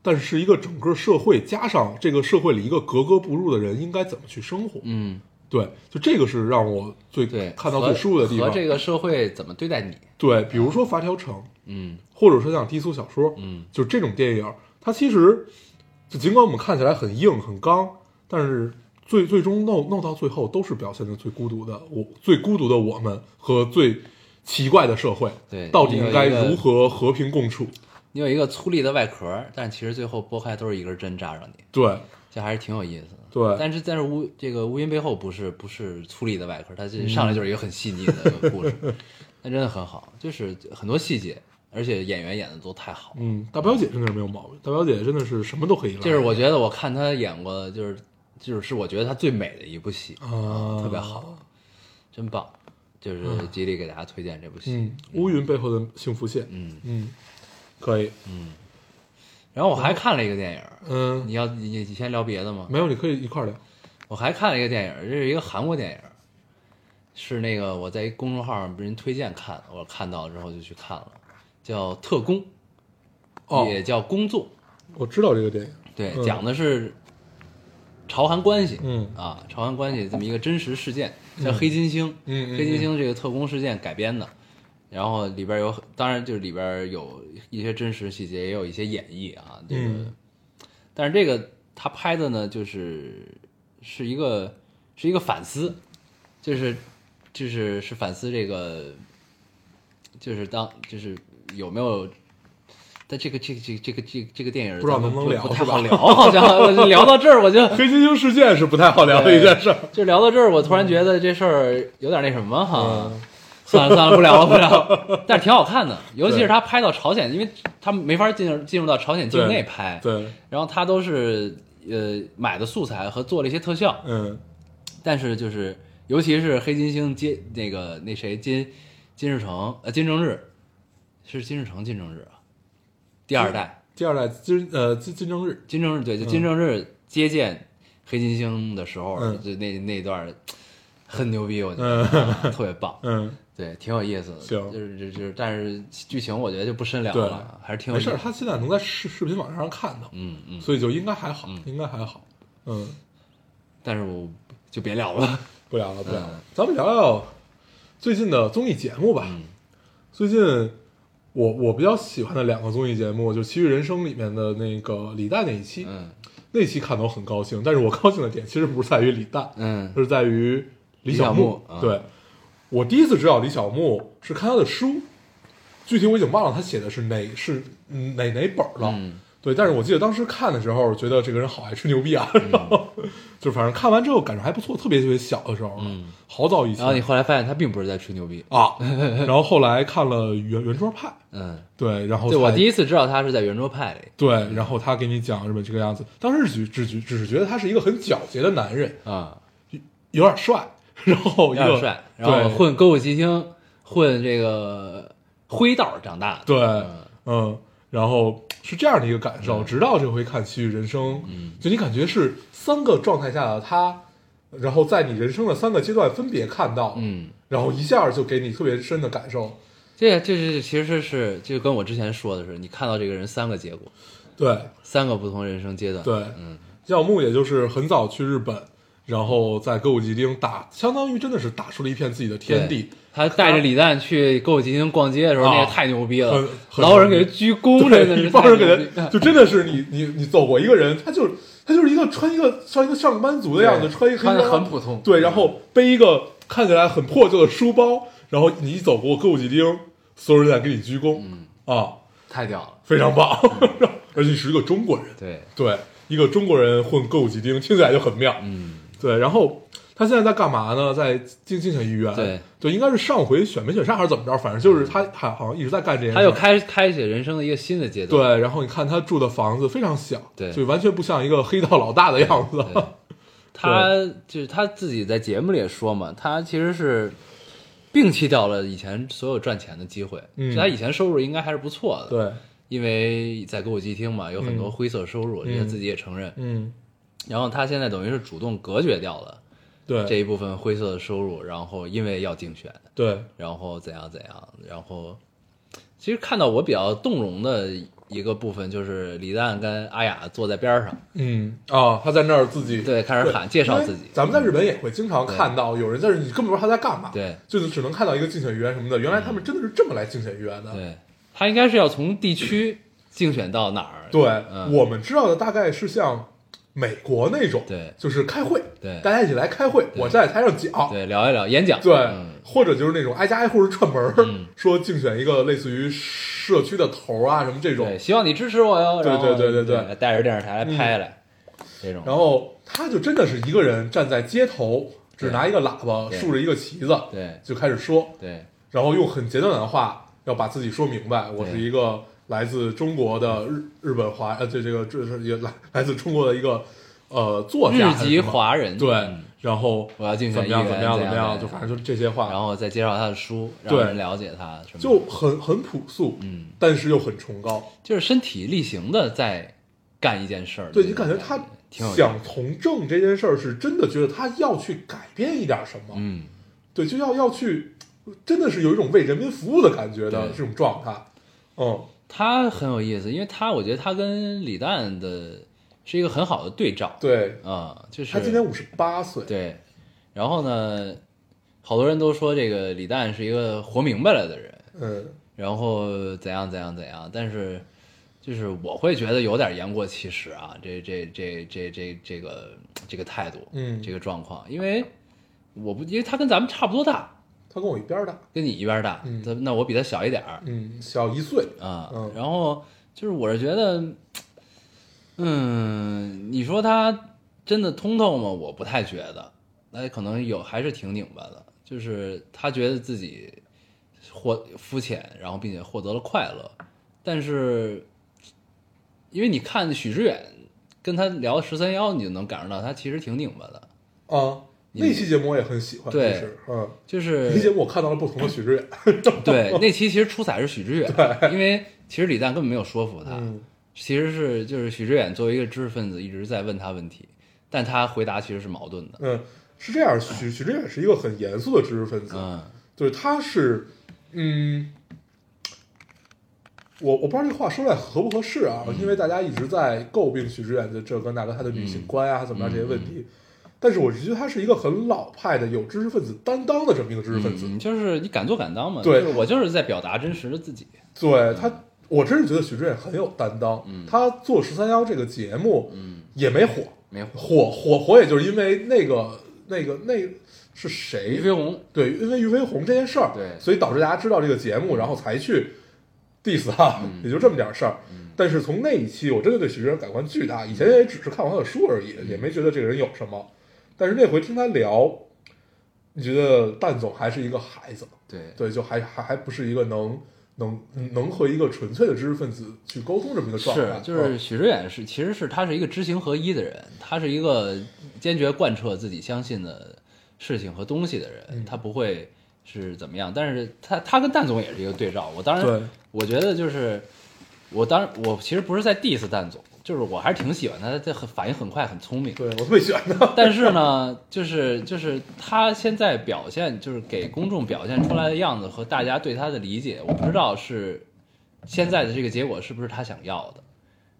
但是是一个整个社会加上这个社会里一个格格不入的人应该怎么去生活。嗯，对，就这个是让我最对，看到最舒服的地方。和这个社会怎么对待你？对，比如说《发条城》，嗯或者说像低俗小说，嗯，就这种电影，它其实就尽管我们看起来很硬很刚，但是最最终弄弄到最后都是表现的最孤独的我，最孤独的我们和最奇怪的社会，对到底应该如何和平共处？你有一个粗粝的外壳，但其实最后剥开都是一根针扎着你，对这还是挺有意思的。对，但是但是乌这个乌云背后不是不是粗粝的外壳，它这上来就是一个很细腻的故事，那真的很好，就是很多细节，而且演员演的都太好。嗯，大表姐真的是没有毛病，大表姐真的是什么都可以来，就是我觉得我看她演过，就是就是是我觉得她最美的一部戏，啊。特别好，真棒，就是极力给大家推荐这部戏。嗯，乌云背后的幸福线，嗯。嗯，可以，然后我还看了一个电影，嗯，你要你你先聊别的吗？没有，你可以一块儿聊。我还看了一个电影，这是一个韩国电影，是那个我在一公众号上被人推荐看的，我看到之后就去看了，叫《特工》，哦，也叫《工作》，我知道这个电影，对，嗯。讲的是朝韩关系，嗯。啊，朝韩关系这么一个真实事件，叫黑金星，嗯嗯。黑金星这个特工事件改编的，然后里边有，当然就是里边有一些真实细节，也有一些演绎啊，这个，嗯但是这个他拍的呢，就是是一个是一个反思，就是就是是反思这个，就是当就是有没有。但这个这个这个这个这个这个电影不知道能不能聊不太好聊，好像就 聊到这儿我就黑猩猩事件是不太好聊的一件事儿。就聊到这儿，我突然觉得这事儿有点那什么哈。嗯算了算了，不聊了不聊了。但是挺好看的，尤其是他拍到朝鲜，因为他没法进入进入到朝鲜境内拍，对，然后他都是呃买的素材和做了一些特效，嗯。但是就是尤其是黑金星接那个那谁金金日成呃金正日是金日成金正日啊，第二代。第二代金呃金金正日，金正日对，就金正日接见黑金星的时候，嗯。就那那段很牛逼，我觉嗯得、啊特别棒，嗯，对，挺有意思的。行就是就是就是，但是剧情我觉得就不深聊对了，还是挺有没事儿，意思的。他现在能在视视频网站上看到，嗯嗯，所以就应该还好嗯，应该还好。嗯，但是我就别聊了。不聊了，不聊了嗯，咱们聊聊最近的综艺节目吧。嗯最近我我比较喜欢的两个综艺节目，就《奇遇人生》里面的那个李诞那一期，嗯那期看的我很高兴。但是我高兴的点其实不是在于李诞，嗯而是在于李李小牧对，我第一次知道李小牧是看他的书，具体我已经忘了他写的是哪是嗯哪哪本了。嗯。对，但是我记得当时看的时候，觉得这个人好爱吹牛逼啊，然后就反正看完之后感受还不错，特别特别小的时候，嗯，好早以前。然后你后来发现他并不是在吹牛逼。啊，然后后来看了圆圆桌派，嗯，对，然后对我第一次知道他是在圆桌派里。对，然后他给你讲日本这个样子，当时只只只只是觉得他是一个很皎洁的男人，啊，有点帅，然后有一个点帅，然后混歌舞伎町，混这个灰道长大的。对嗯，嗯，然后是这样的一个感受，嗯直到这回看《奇遇人生》，嗯就你感觉是三个状态下的他，然后在你人生的三个阶段分别看到，嗯，然后一下就给你特别深的感受，这个这是其实是就跟我之前说的是，你看到这个人三个结果，对三个不同人生阶段。对，嗯，耀木也就是很早去日本，然后在歌舞伎町打，相当于真的是打出了一片自己的天地。他带着李诞去歌舞伎町逛街的时候，啊那个太牛逼了。很，很老有人给他鞠躬，真的对，是一帮人给他，就真的是你你你走过一个人，他就是他就是一个穿一个像一个上班族的样子，穿一个很普通。对，然后背一个看起来很破旧的书包，然后你一走过歌舞伎町，所有人在给你鞠躬，嗯。啊，太屌了。非常棒，而且你是一个中国人，对，对，一个中国人混歌舞伎町，听起来就很妙。嗯，对，然后他现在在干嘛呢？在竞竞选议员。对，就应该是上回选没选上还是怎么着，反正就是他还好像一直在干这件事。他又开开启人生的一个新的阶段。对，然后你看他住的房子非常小，对就完全不像一个黑道老大的样子。他就是他自己在节目里也说嘛，他其实是摒弃掉了以前所有赚钱的机会，嗯就他以前收入应该还是不错的，，对，因为在歌舞伎町嘛，有很多嗯灰色收入，这、他自己也承认。嗯，然后他现在等于是主动隔绝掉了对，这一部分灰色的收入，然后因为要竞选，对，然后怎样怎样，然后其实看到我比较动容的一个部分就是李诞跟阿雅坐在边上，嗯哦，他在那儿自己对，开始喊介绍自己，咱们在日本也会经常看到有人在这，你根本不知道他在干嘛，对，就是只能看到一个竞选议员什么的。原来他们真的是这么来竞选议员的。对。他应该是要从地区竞选到哪儿？对，嗯。我们知道的大概是像美国那种，对。就是开会，对。大家一起来开会，我站在台上讲，对，聊一聊演讲，对，嗯。或者就是那种挨家挨户的串门说竞选一个类似于社区的头儿啊什么这种。对，，希望你支持我哟。对对对对对，带着电视台来拍来，这种，然后他就真的是一个人站在街头，只拿一个喇叭，竖着一个旗子，对。就开始说，对。然后用很简短的话要把自己说明白，我是一个来自中国的日日本华呃这这个这是也来来自中国的一个呃作家日籍华人，对嗯，然后我要进行怎么样怎么样怎么样，就反正就这些话，然后再介绍他的书，让对。人了解他什么。的，就很很朴素，嗯，但是又很崇高。就是身体力行的在干一件事儿。对你感觉他想从政这件事儿，是真的觉得他要去改变一点什么，嗯，对，就要要去，真的是有一种为人民服务的感觉的这种状态。嗯，他很有意思，因为他我觉得他跟李诞的是一个很好的对照，对，啊、就是他今年五十八岁，对，然后呢，好多人都说这个李诞是一个活明白了的人，嗯，然后怎样怎样怎样，但是就是我会觉得有点言过其实啊，这这这这这这个这个态度，嗯。这个状况，因为我不因为他跟咱们差不多大，他跟我一边大，跟你一边大，嗯那我比他小一点儿嗯，小一岁，啊，嗯然后就是我是觉得，嗯，你说他真的通透吗？我不太觉得，那可能有还是挺拧巴的，就是他觉得自己获肤浅，然后并且获得了快乐，但是因为你看许知远跟他聊十三幺，你就能感受到他其实挺拧巴的，啊，那期节目我也很喜欢，对其实，嗯，就是那期节目我看到了不同的许知远，对那期其实出彩是许知远，因为其实李诞根本没有说服他，嗯其实是就是许知远作为一个知识分子一直在问他问题，但他回答其实是矛盾的。嗯，是这样，许许知远是一个很严肃的知识分子，嗯对，他是，嗯，我我不知道这话说出来合不合适啊，因为大家一直在诟病许知远的这个那个他的女性观啊，怎么样这些问题，但是我是觉得他是一个很老派的有知识分子担当的这么一个知识分子，嗯，就是你敢做敢当嘛。对就是我就是在表达真实的自己。对他，我真是觉得许知远很有担当，嗯他做十三幺这个节目，嗯，也没火，没火。火火火，也就是因为那个那个那是谁俞飞鸿，对，因为俞飞鸿这件事儿，对所以导致大家知道这个节目，然后才去 diss 他，嗯也就这么点事儿。但是从那一期，我真的对许知远改观巨大。以前也只是看过他的书而已，也没觉得这个人有什么。但是那回听他聊，你觉得蛋总还是一个孩子，对。对，就还还还不是一个能能能和一个纯粹的知识分子去沟通这么一个状态。是，就是嗯。许知远是，其实是他是一个知行合一的人，他是一个坚决贯彻自己相信的事情和东西的人，嗯。他不会是怎么样。但是他他跟蛋总也是一个对照。我当然，我觉得就是我当然我其实不是在 diss 蛋总，就是我还是挺喜欢他，他很反应很快，很聪明。对我特别喜欢他。但是呢，就是就是他现在表现，就是给公众表现出来的样子和大家对他的理解，我不知道是现在的这个结果是不是他想要的，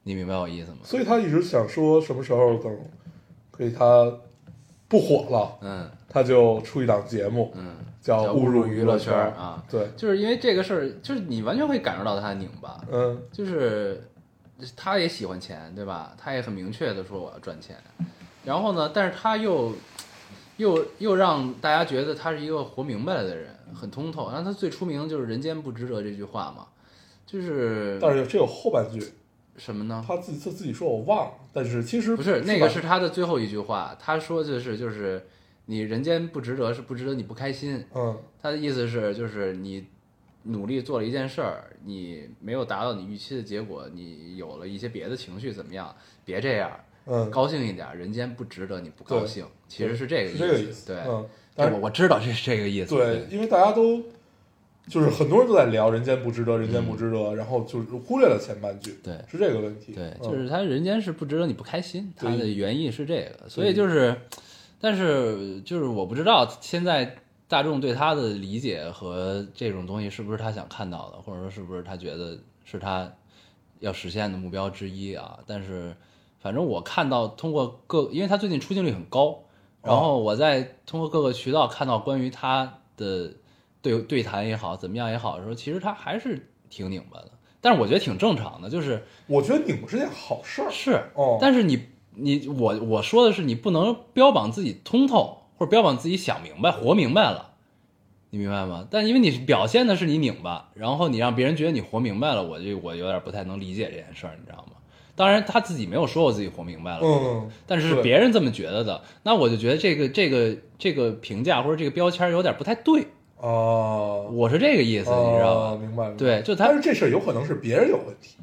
你明白我意思吗？所以他一直想说什么时候等可以他不火了，嗯。他就出一档节目，嗯，叫叫误入娱乐圈圈啊，对，就是因为这个事儿，就是你完全会感受到他的拧巴，嗯。就是他也喜欢钱，对吧？他也很明确的说我要赚钱，然后呢，但是他又又又让大家觉得他是一个活明白了的人，很通透。然后他最出名就是“人间不值得”这句话嘛，就是但是这有后半句，什么呢？他自己他自己说我忘了，但是其实不是那个是他的最后一句话，他说就是就是你人间不值得，是不值得你不开心。嗯他的意思是就是你努力做了一件事儿，你没有达到你预期的结果，你有了一些别的情绪，怎么样？别这样，嗯，高兴一点，人间不值得你不高兴。其实是这个是这个意思，对，但是我我知道这是这个意思。对，因为大家都就是很多人都在聊人间不值得，人间不值得，然后就是忽略了前半句，对。是这个问题，对，嗯。就是他人间是不值得你不开心，他的原意是这个，所以就是，但是就是我不知道现在大众对他的理解和这种东西是不是他想看到的，或者说是不是他觉得是他要实现的目标之一啊？但是反正我看到通过各，因为他最近出镜率很高，然后我在通过各个渠道看到关于他的对对谈也好，怎么样也好的时候，其实他还是挺拧巴的。但是我觉得挺正常的，就是我觉得拧巴是件好事儿，是，哦但是你你我我说的是你不能标榜自己通透，或者标榜自己想明白、活明白了，你明白吗？但因为你表现的是你拧巴，然后你让别人觉得你活明白了，我就我有点不太能理解这件事儿，你知道吗？当然他自己没有说我自己活明白了，嗯，但是是别人这么觉得的，那我就觉得这个这个这个评价或者这个标签有点不太对，哦，我是这个意思，你知道哦吧？明白，明白对就他但是这事儿有可能是别人有问题，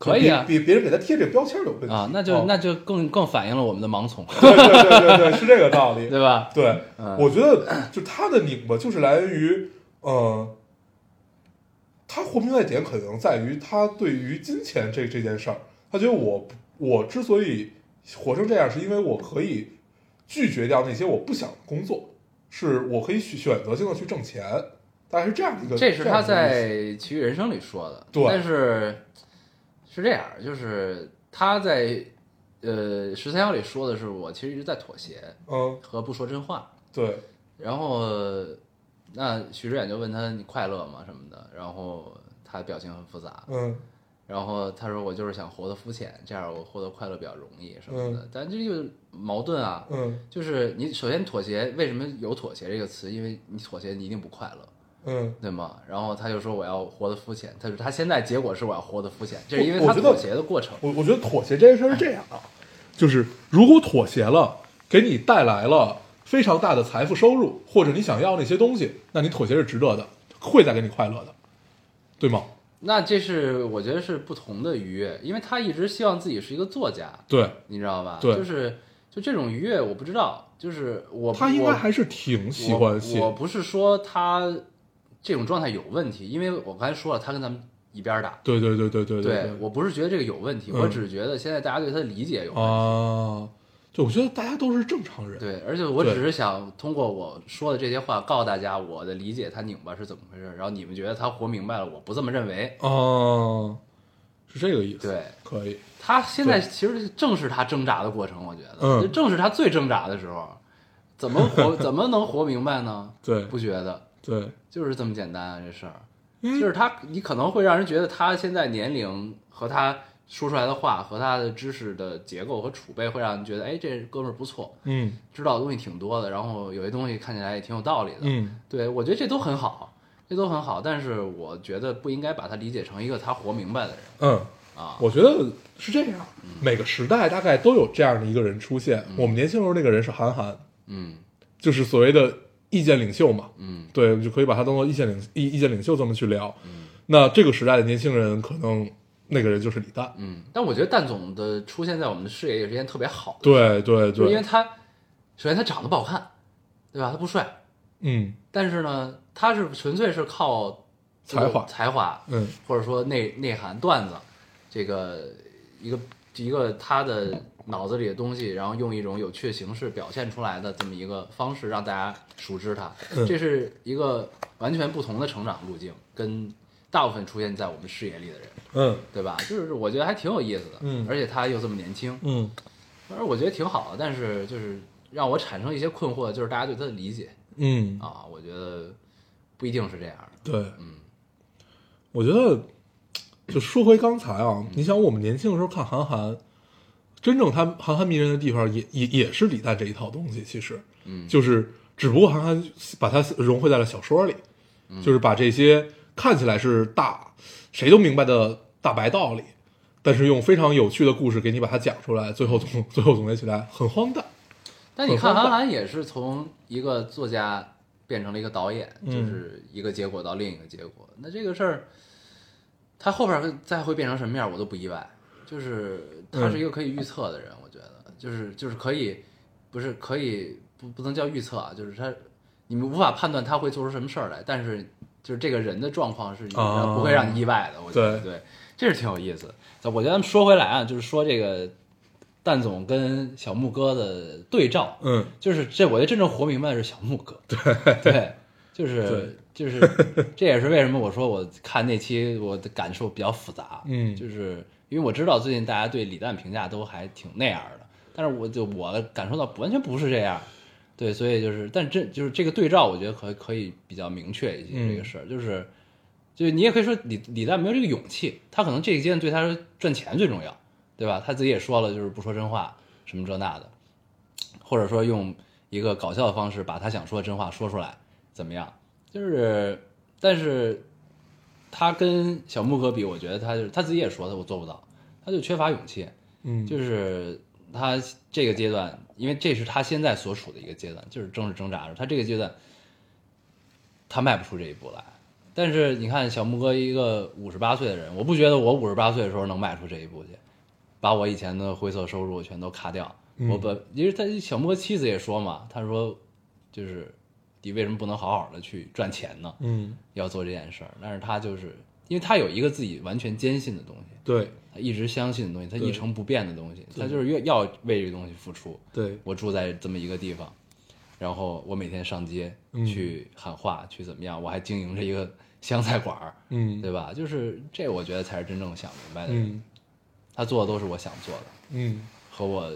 可以啊。比别别人给他贴这个标签有问题。啊，那就、哦。那就更更反映了我们的盲从，对对对对对，是这个道理，对吧？对，嗯。我觉得就他的拧巴就是来源于，呃，他活明白点可能在于他对于金钱这这件事儿，他觉得我我之所以活成这样，是因为我可以拒绝掉那些我不想工作，是我可以选选择性的去挣钱，大概是这样一个。这是他在《奇遇人生》里说的，对。但是是这样，就是他在呃十三幺里说的是我其实一直在妥协嗯和不说真话，对然后那许志远就问他你快乐吗什么的，然后他表情很复杂，嗯然后他说我就是想活得肤浅，这样我获得快乐比较容易什么的，嗯但这就矛盾啊，嗯就是你首先妥协，为什么有妥协这个词？因为你妥协你一定不快乐。嗯，对吗？然后他就说我要活得肤浅，他说他现在结果是我要活得肤浅，这是因为他妥协的过程。我我觉得妥协这件事是这样啊，就是如果妥协了，给你带来了非常大的财富收入，或者你想要那些东西，那你妥协是值得的，会带给你快乐的，对吗？那这是我觉得是不同的愉悦，因为他一直希望自己是一个作家，对，你知道吧？对就是就这种愉悦，我不知道，就是我他应该还是挺喜欢我不是说他这种状态有问题，因为我刚才说了，他跟咱们一边儿大。对对对对对对我不是觉得这个有问题，嗯我只是觉得现在大家对他的理解有问题。啊，就我觉得大家都是正常人，对，而且我只是想通过我说的这些话，告诉大家我的理解他拧巴是怎么回事，然后你们觉得他活明白了，我不这么认为。啊，是这个意思，对。可以，他现在其实正是他挣扎的过程，我觉得，嗯。正是他最挣扎的时候，怎么活 怎么能活明白呢？对。不觉得，对，就是这么简单啊，这事儿，嗯就是他，你可能会让人觉得他现在年龄和他说出来的话和他的知识的结构和储备，会让人觉得，哎，这哥们儿不错，嗯。知道的东西挺多的，然后有些东西看起来也挺有道理的，嗯。对我觉得这都很好，这都很好，但是我觉得不应该把他理解成一个他活明白的人。嗯。啊。我觉得是这样，每个时代大概都有这样的一个人出现。我们年轻时候那个人是韩寒，嗯。就是所谓的意见领袖嘛，嗯。对，就可以把他当做意见领意意见领袖这么去聊。嗯。那这个时代的年轻人，可能那个人就是李诞。嗯，但我觉得蛋总的出现在我们的视野也是一件特别好的，对对对，就是因为他首先他长得不好看，对吧？他不帅，嗯。但是呢，他是纯粹是靠才华。才华，嗯。或者说内内涵段子，这个一个一个他的脑子里的东西，然后用一种有趣的形式表现出来的这么一个方式，让大家熟知他。嗯。这是一个完全不同的成长路径，跟大部分出现在我们视野里的人，嗯。对吧？就是我觉得还挺有意思的，嗯。而且他又这么年轻，嗯。反正我觉得挺好的。但是就是让我产生一些困惑，就是大家对他的理解。嗯，啊，我觉得不一定是这样。的。对，嗯。我觉得就说回刚才啊，你想我们年轻的时候看韩寒，真正他韩寒迷人的地方也也也是李诞这一套东西，其实，嗯就是只不过韩寒把它融汇在了小说里，就是把这些看起来是大谁都明白的大白道理，但是用非常有趣的故事给你把它讲出来，最后总 最后总结起来很荒诞。但你看韩寒也是从一个作家变成了一个导演，嗯就是一个结果到另一个结果。那这个事儿，他后边再会变成什么样，我都不意外。就是他是一个可以预测的人，我觉得，就是就是可以，不是可以不不能叫预测啊，就是他你们无法判断他会做出什么事儿来，但是就是这个人的状况是哦不会让你意外的，我觉得对。对，这是挺有意思的。我觉得咱们说回来啊，就是说这个蛋总跟小木哥的对照，嗯，就是这，我觉得真正活明白的是小木哥。对。对，就是 就是，这也是为什么我说我看那期我的感受比较复杂。嗯就是因为我知道最近大家对李诞评价都还挺那样的，但是我就我感受到完全不是这样。对，所以就是，但这就是这个对照，我觉得可可以比较明确一些嗯这个事儿，就是就是你也可以说李李诞没有这个勇气，他可能这一阶段对他说赚钱最重要，对吧？他自己也说了，就是不说真话，什么这那的，或者说用一个搞笑的方式把他想说的真话说出来，怎么样？就是，但是他跟小木哥比，我觉得他就是他自己也说的，我做不到，他就缺乏勇气。嗯，就是他这个阶段，因为这是他现在所处的一个阶段，就是正是挣扎着。他这个阶段，他迈不出这一步来。但是你看小木哥一个五十八岁的人，我不觉得我五十八岁的时候能迈出这一步去，把我以前的灰色收入全都卡掉。嗯我本因为他小木哥妻子也说嘛，他说就是你为什么不能好好的去赚钱呢？嗯，要做这件事儿，但是他就是因为他有一个自己完全坚信的东西，对他一直相信的东西，他一成不变的东西，他就是越要为这个东西付出。对，我住在这么一个地方，然后我每天上街嗯去喊话，去怎么样？我还经营着一个 湘菜馆儿，嗯对吧？就是这，我觉得才是真正想明白的人。嗯他做的都是我想做的，嗯和我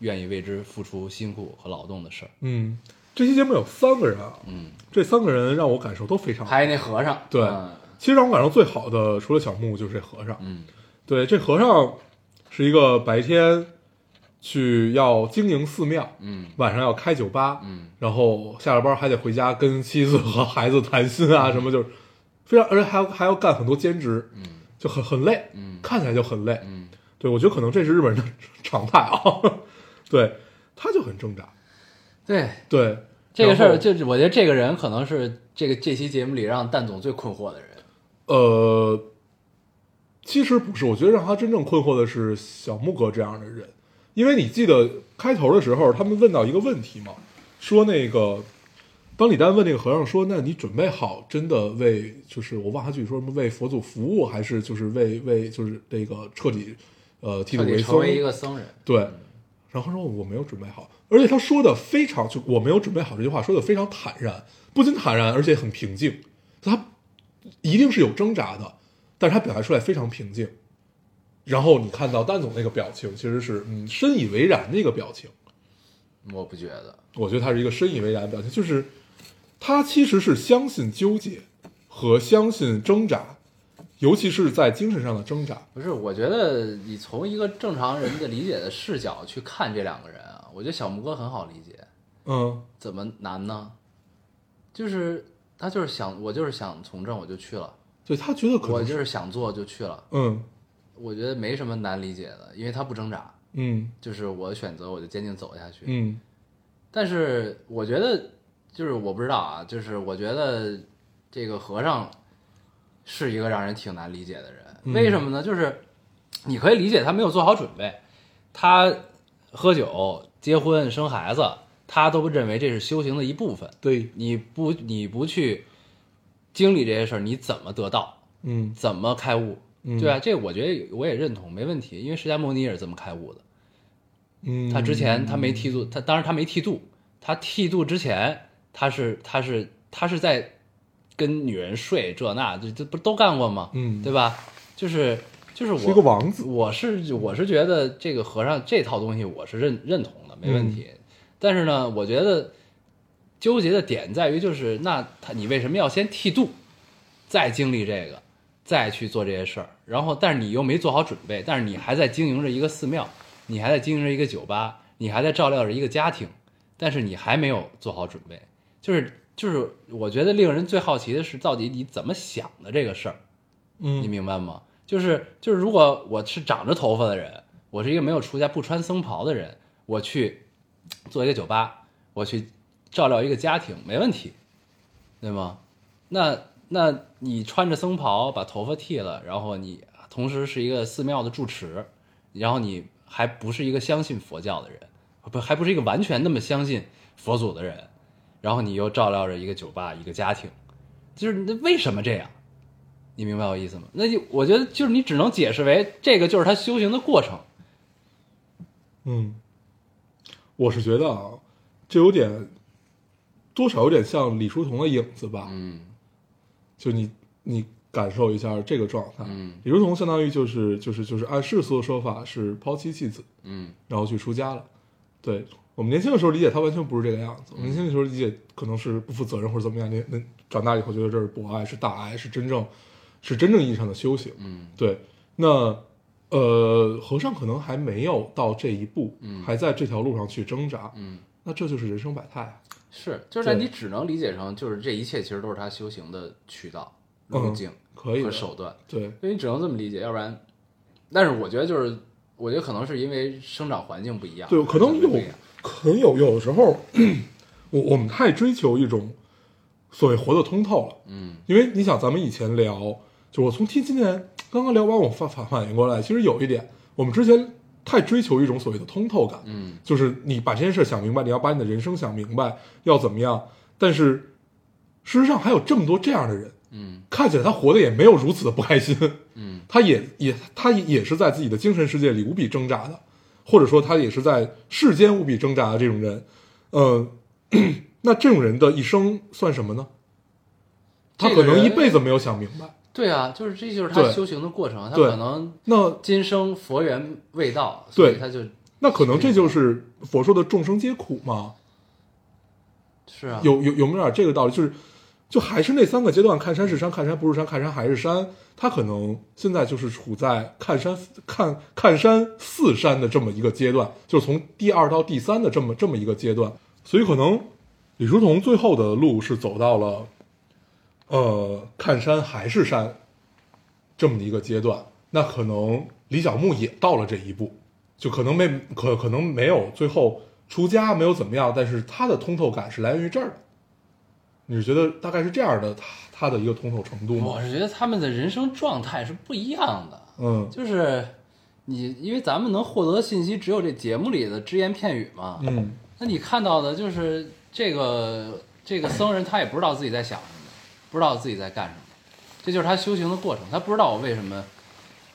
愿意为之付出辛苦和劳动的事儿。嗯，这期节目有三个人啊，嗯，这三个人让我感受都非常好。还有那和尚，对嗯。其实让我感受最好的，除了小木，就是这和尚。嗯。对，这和尚是一个白天去要经营寺庙，嗯。晚上要开酒吧，嗯。然后下了班还得回家跟妻子和孩子谈心啊，什么就是非常，而且还要还要干很多兼职，嗯。就很很累，嗯。看起来就很累。嗯，对我觉得可能这是日本人的常态啊，对，他就很挣扎，对，对这个事儿，就是我觉得这个人可能是这个这期节目里让蛋总最困惑的人。呃，其实不是，我觉得让他真正困惑的是小木哥这样的人，因为你记得开头的时候，他们问到一个问题嘛，说那个当李丹问那个和尚说：“那你准备好真的为就是我忘他具体说什么为佛祖服务，还是就是为为就是那个彻底呃剃度为僧？”彻底成为一个僧人，对，然后他说我没有准备好，而且他说的非常就我没有准备好这句话说的非常坦然，不仅坦然，而且很平静，他一定是有挣扎的，但是他表达出来非常平静。然后你看到丹总那个表情，其实是嗯深以为然的一个表情，我不觉得。我觉得他是一个深以为然的表情，就是他其实是相信纠结和相信挣扎，尤其是在精神上的挣扎。不是，我觉得你从一个正常人的理解的视角去看这两个人啊，我觉得小木哥很好理解，嗯怎么难呢？就是他就是想，我就是想从政，我就去了，对他觉得可我就是想做就去了，嗯我觉得没什么难理解的，因为他不挣扎，嗯就是我选择我就坚定走下去。嗯但是我觉得，就是我不知道啊，就是我觉得这个和尚是一个让人挺难理解的人。嗯为什么呢？就是你可以理解他没有做好准备，他喝酒、结婚、生孩子，他都不认为这是修行的一部分。对你不你不去经历这些事儿，你怎么得到？嗯怎么开悟？嗯对啊？这个我觉得我也认同，没问题，因为释迦牟尼也是这么开悟的。嗯，他之前他没剃度，他当然他没剃度，他剃度之前他是他是他是在跟女人睡这那，这这不都干过吗？嗯对吧？就是就是我是一个王子我是我是觉得这个和尚这套东西我是认认同的，没问题。嗯但是呢，我觉得纠结的点在于就是那他你为什么要先剃度，再经历这个，再去做这些事儿？然后但是你又没做好准备，但是你还在经营着一个寺庙，你还在经营着一个酒吧，你还在照料着一个家庭，但是你还没有做好准备。就是就是，我觉得令人最好奇的是，到底你怎么想的这个事儿？嗯你明白吗？就是就是，如果我是长着头发的人，我是一个没有出家不穿僧袍的人，我去做一个酒吧，我去照料一个家庭，没问题，对吗？那那你穿着僧袍，把头发剃了，然后你同时是一个寺庙的住持，然后你还不是一个相信佛教的人，不还不是一个完全那么相信佛祖的人，然后你又照料着一个酒吧一个家庭，就是那为什么这样？你明白我意思吗？那就我觉得就是你只能解释为这个就是他修行的过程。嗯，我是觉得啊，这有点多少有点像李叔同的影子吧。嗯就你你感受一下这个状态。嗯李叔同相当于就是就是就是按世俗的说法是抛妻弃子，嗯然后去出家了。对我们年轻的时候理解他完全不是这个样子，我们年轻的时候理解可能是不负责任或者怎么样，那那长大以后觉得这是博爱，是大爱，是真正是真正意义上的修行。嗯对，那呃，和尚可能还没有到这一步，嗯。还在这条路上去挣扎，嗯，那这就是人生百态啊。是，就是你只能理解成就是这一切其实都是他修行的渠道、路径可以和手段，对，所以你只能这么理解，要不然，但是我觉得就是，我觉得可能是因为生长环境不一样，对，可能有可能有有的时候，我我们太追求一种所谓活得通透了，嗯。因为你想，咱们以前聊，就我从听今年刚刚聊完，我反反反应过来，其实有一点，我们之前太追求一种所谓的通透感，嗯就是你把这件事想明白，你要把你的人生想明白，要怎么样，但是事实上还有这么多这样的人，嗯看起来他活得也没有如此的不开心，嗯他也也他也是在自己的精神世界里无比挣扎的，或者说他也是在世间无比挣扎的这种人，呃，那这种人的一生算什么呢？他可能一辈子没有想明白。对啊，就是这就是他修行的过程，他可能那今生佛缘未到，所以对他就那可能这就是佛说的众生皆苦嘛？是啊，有有有没有点这个道理？就是就还是那三个阶段，看山是山，看山不是山，看山还是山。他可能现在就是处在看山看看山似山的这么一个阶段，就是从第二到第三的这么这么一个阶段。所以可能李叔同最后的路是走到了，呃，看山还是山这么一个阶段。那可能李小牧也到了这一步，就可能没可可能没有最后出家，没有怎么样，但是他的通透感是来源于这儿的。你是觉得大概是这样的，他他的一个通透程度吗我？是觉得他们的人生状态是不一样的，嗯就是你因为咱们能获得的信息只有这节目里的只言片语嘛，嗯那你看到的就是这个这个僧人，他也不知道自己在想什么，不知道自己在干什么，这就是他修行的过程。他不知道我为什么，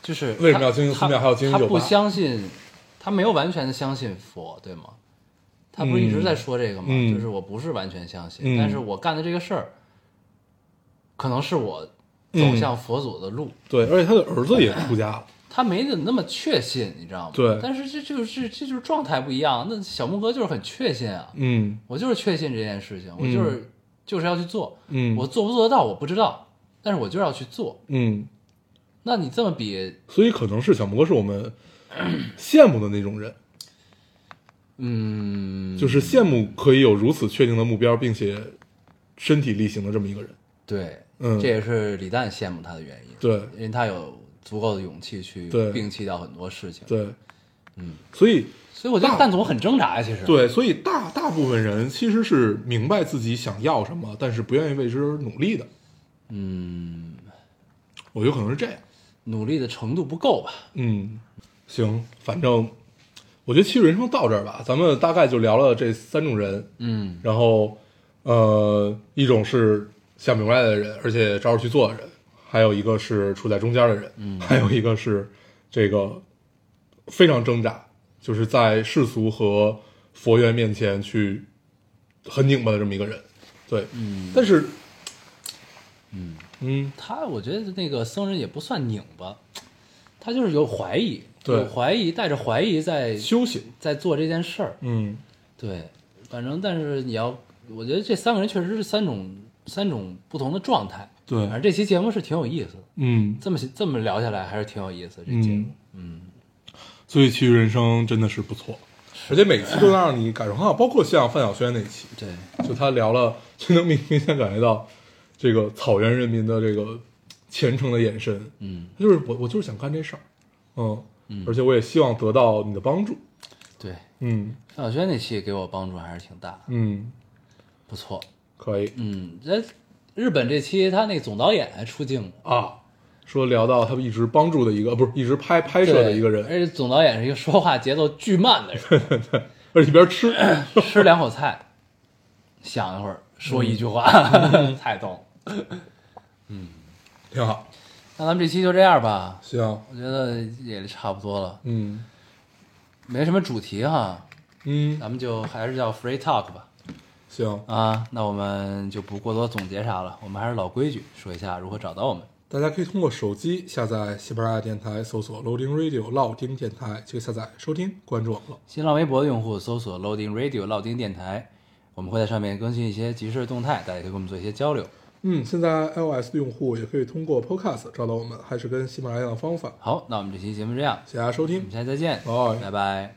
就是为什么要经营他寺庙还要经营酒吧他不相信，他没有完全的相信佛，对吗？他不是一直在说这个吗？嗯就是我不是完全相信，嗯但是我干的这个事儿，可能是我走向佛祖的路。对，而且他的儿子也出家了。他没有那么确信，你知道吗？对但是这就是这就是状态不一样。那小木哥就是很确信啊，嗯我就是确信这件事情，我就是、就是要去做。嗯我做不做得到我不知道，但是我就是要去做。嗯，那你这么比，所以可能是小魔是我们 羡慕的那种人，嗯，就是羡慕可以有如此确定的目标，并且身体力行的这么一个人。对，嗯这也是李诞羡慕他的原因。对因为他有足够的勇气去摒弃掉很多事情。，对，嗯，所以所以我觉得大蛋总很挣扎呀，其实。，对，所以大大部分人其实是明白自己想要什么，但是不愿意为之努力的。嗯，我觉得可能是这样。努力的程度不够吧？嗯，行，反正我觉得《其实人生》到这儿吧，咱们大概就聊了这三种人，嗯然后呃，一种是想明白的人，而且照着去做的人，还有一个是处在中间的人，嗯，还有一个是这个非常挣扎，就是在世俗和佛缘面前去很拧巴的这么一个人，对，嗯但是，嗯。嗯他我觉得那个僧人也不算拧巴，他就是有怀疑，对有怀疑，带着怀疑在修行，在做这件事儿。嗯对，反正但是你要，我觉得这三个人确实是三种三种不同的状态。对反正这期节目是挺有意思的，嗯，这么这么聊下来还是挺有意思的。这节目，嗯，所以《奇遇人生》真的是不错，而且每期都能让你感受很好，包括像范晓萱那期，对，就他聊了，就能明明显感觉到这个草原人民的这个虔诚的眼神，嗯，就是我我就是想干这事儿，嗯，而且我也希望得到你的帮助，对，嗯。范晓萱那期给我帮助还是挺大的，嗯，不错。可以。嗯，这日本这期他那总导演还出镜，啊。说聊到他们一直帮助的一个，不是一直拍拍摄的一个人，而且总导演是一个说话节奏巨慢的人，而且一边吃，吃两口菜，想一会儿说一句话，太逗嗯。挺好。那咱们这期就这样吧，行，我觉得也差不多了，嗯。没什么主题哈，嗯，咱们就还是叫 free talk 吧。行，啊，那我们就不过多总结啥了，我们还是老规矩，说一下如何找到我们。大家可以通过手机下载喜马拉雅电台，搜索 Loading Radio 老丁电台，就可以下载收听，关注我们了。新浪微博的用户搜索 Loading Radio 老丁电台，我们会在上面更新一些即时动态，大家可以跟我们做一些交流。嗯，现在 iOS 的用户也可以通过 Podcast 找到我们，还是跟喜马拉雅的方法。好，那我们这期节目这样，谢谢大家收听我们，下期再见，拜拜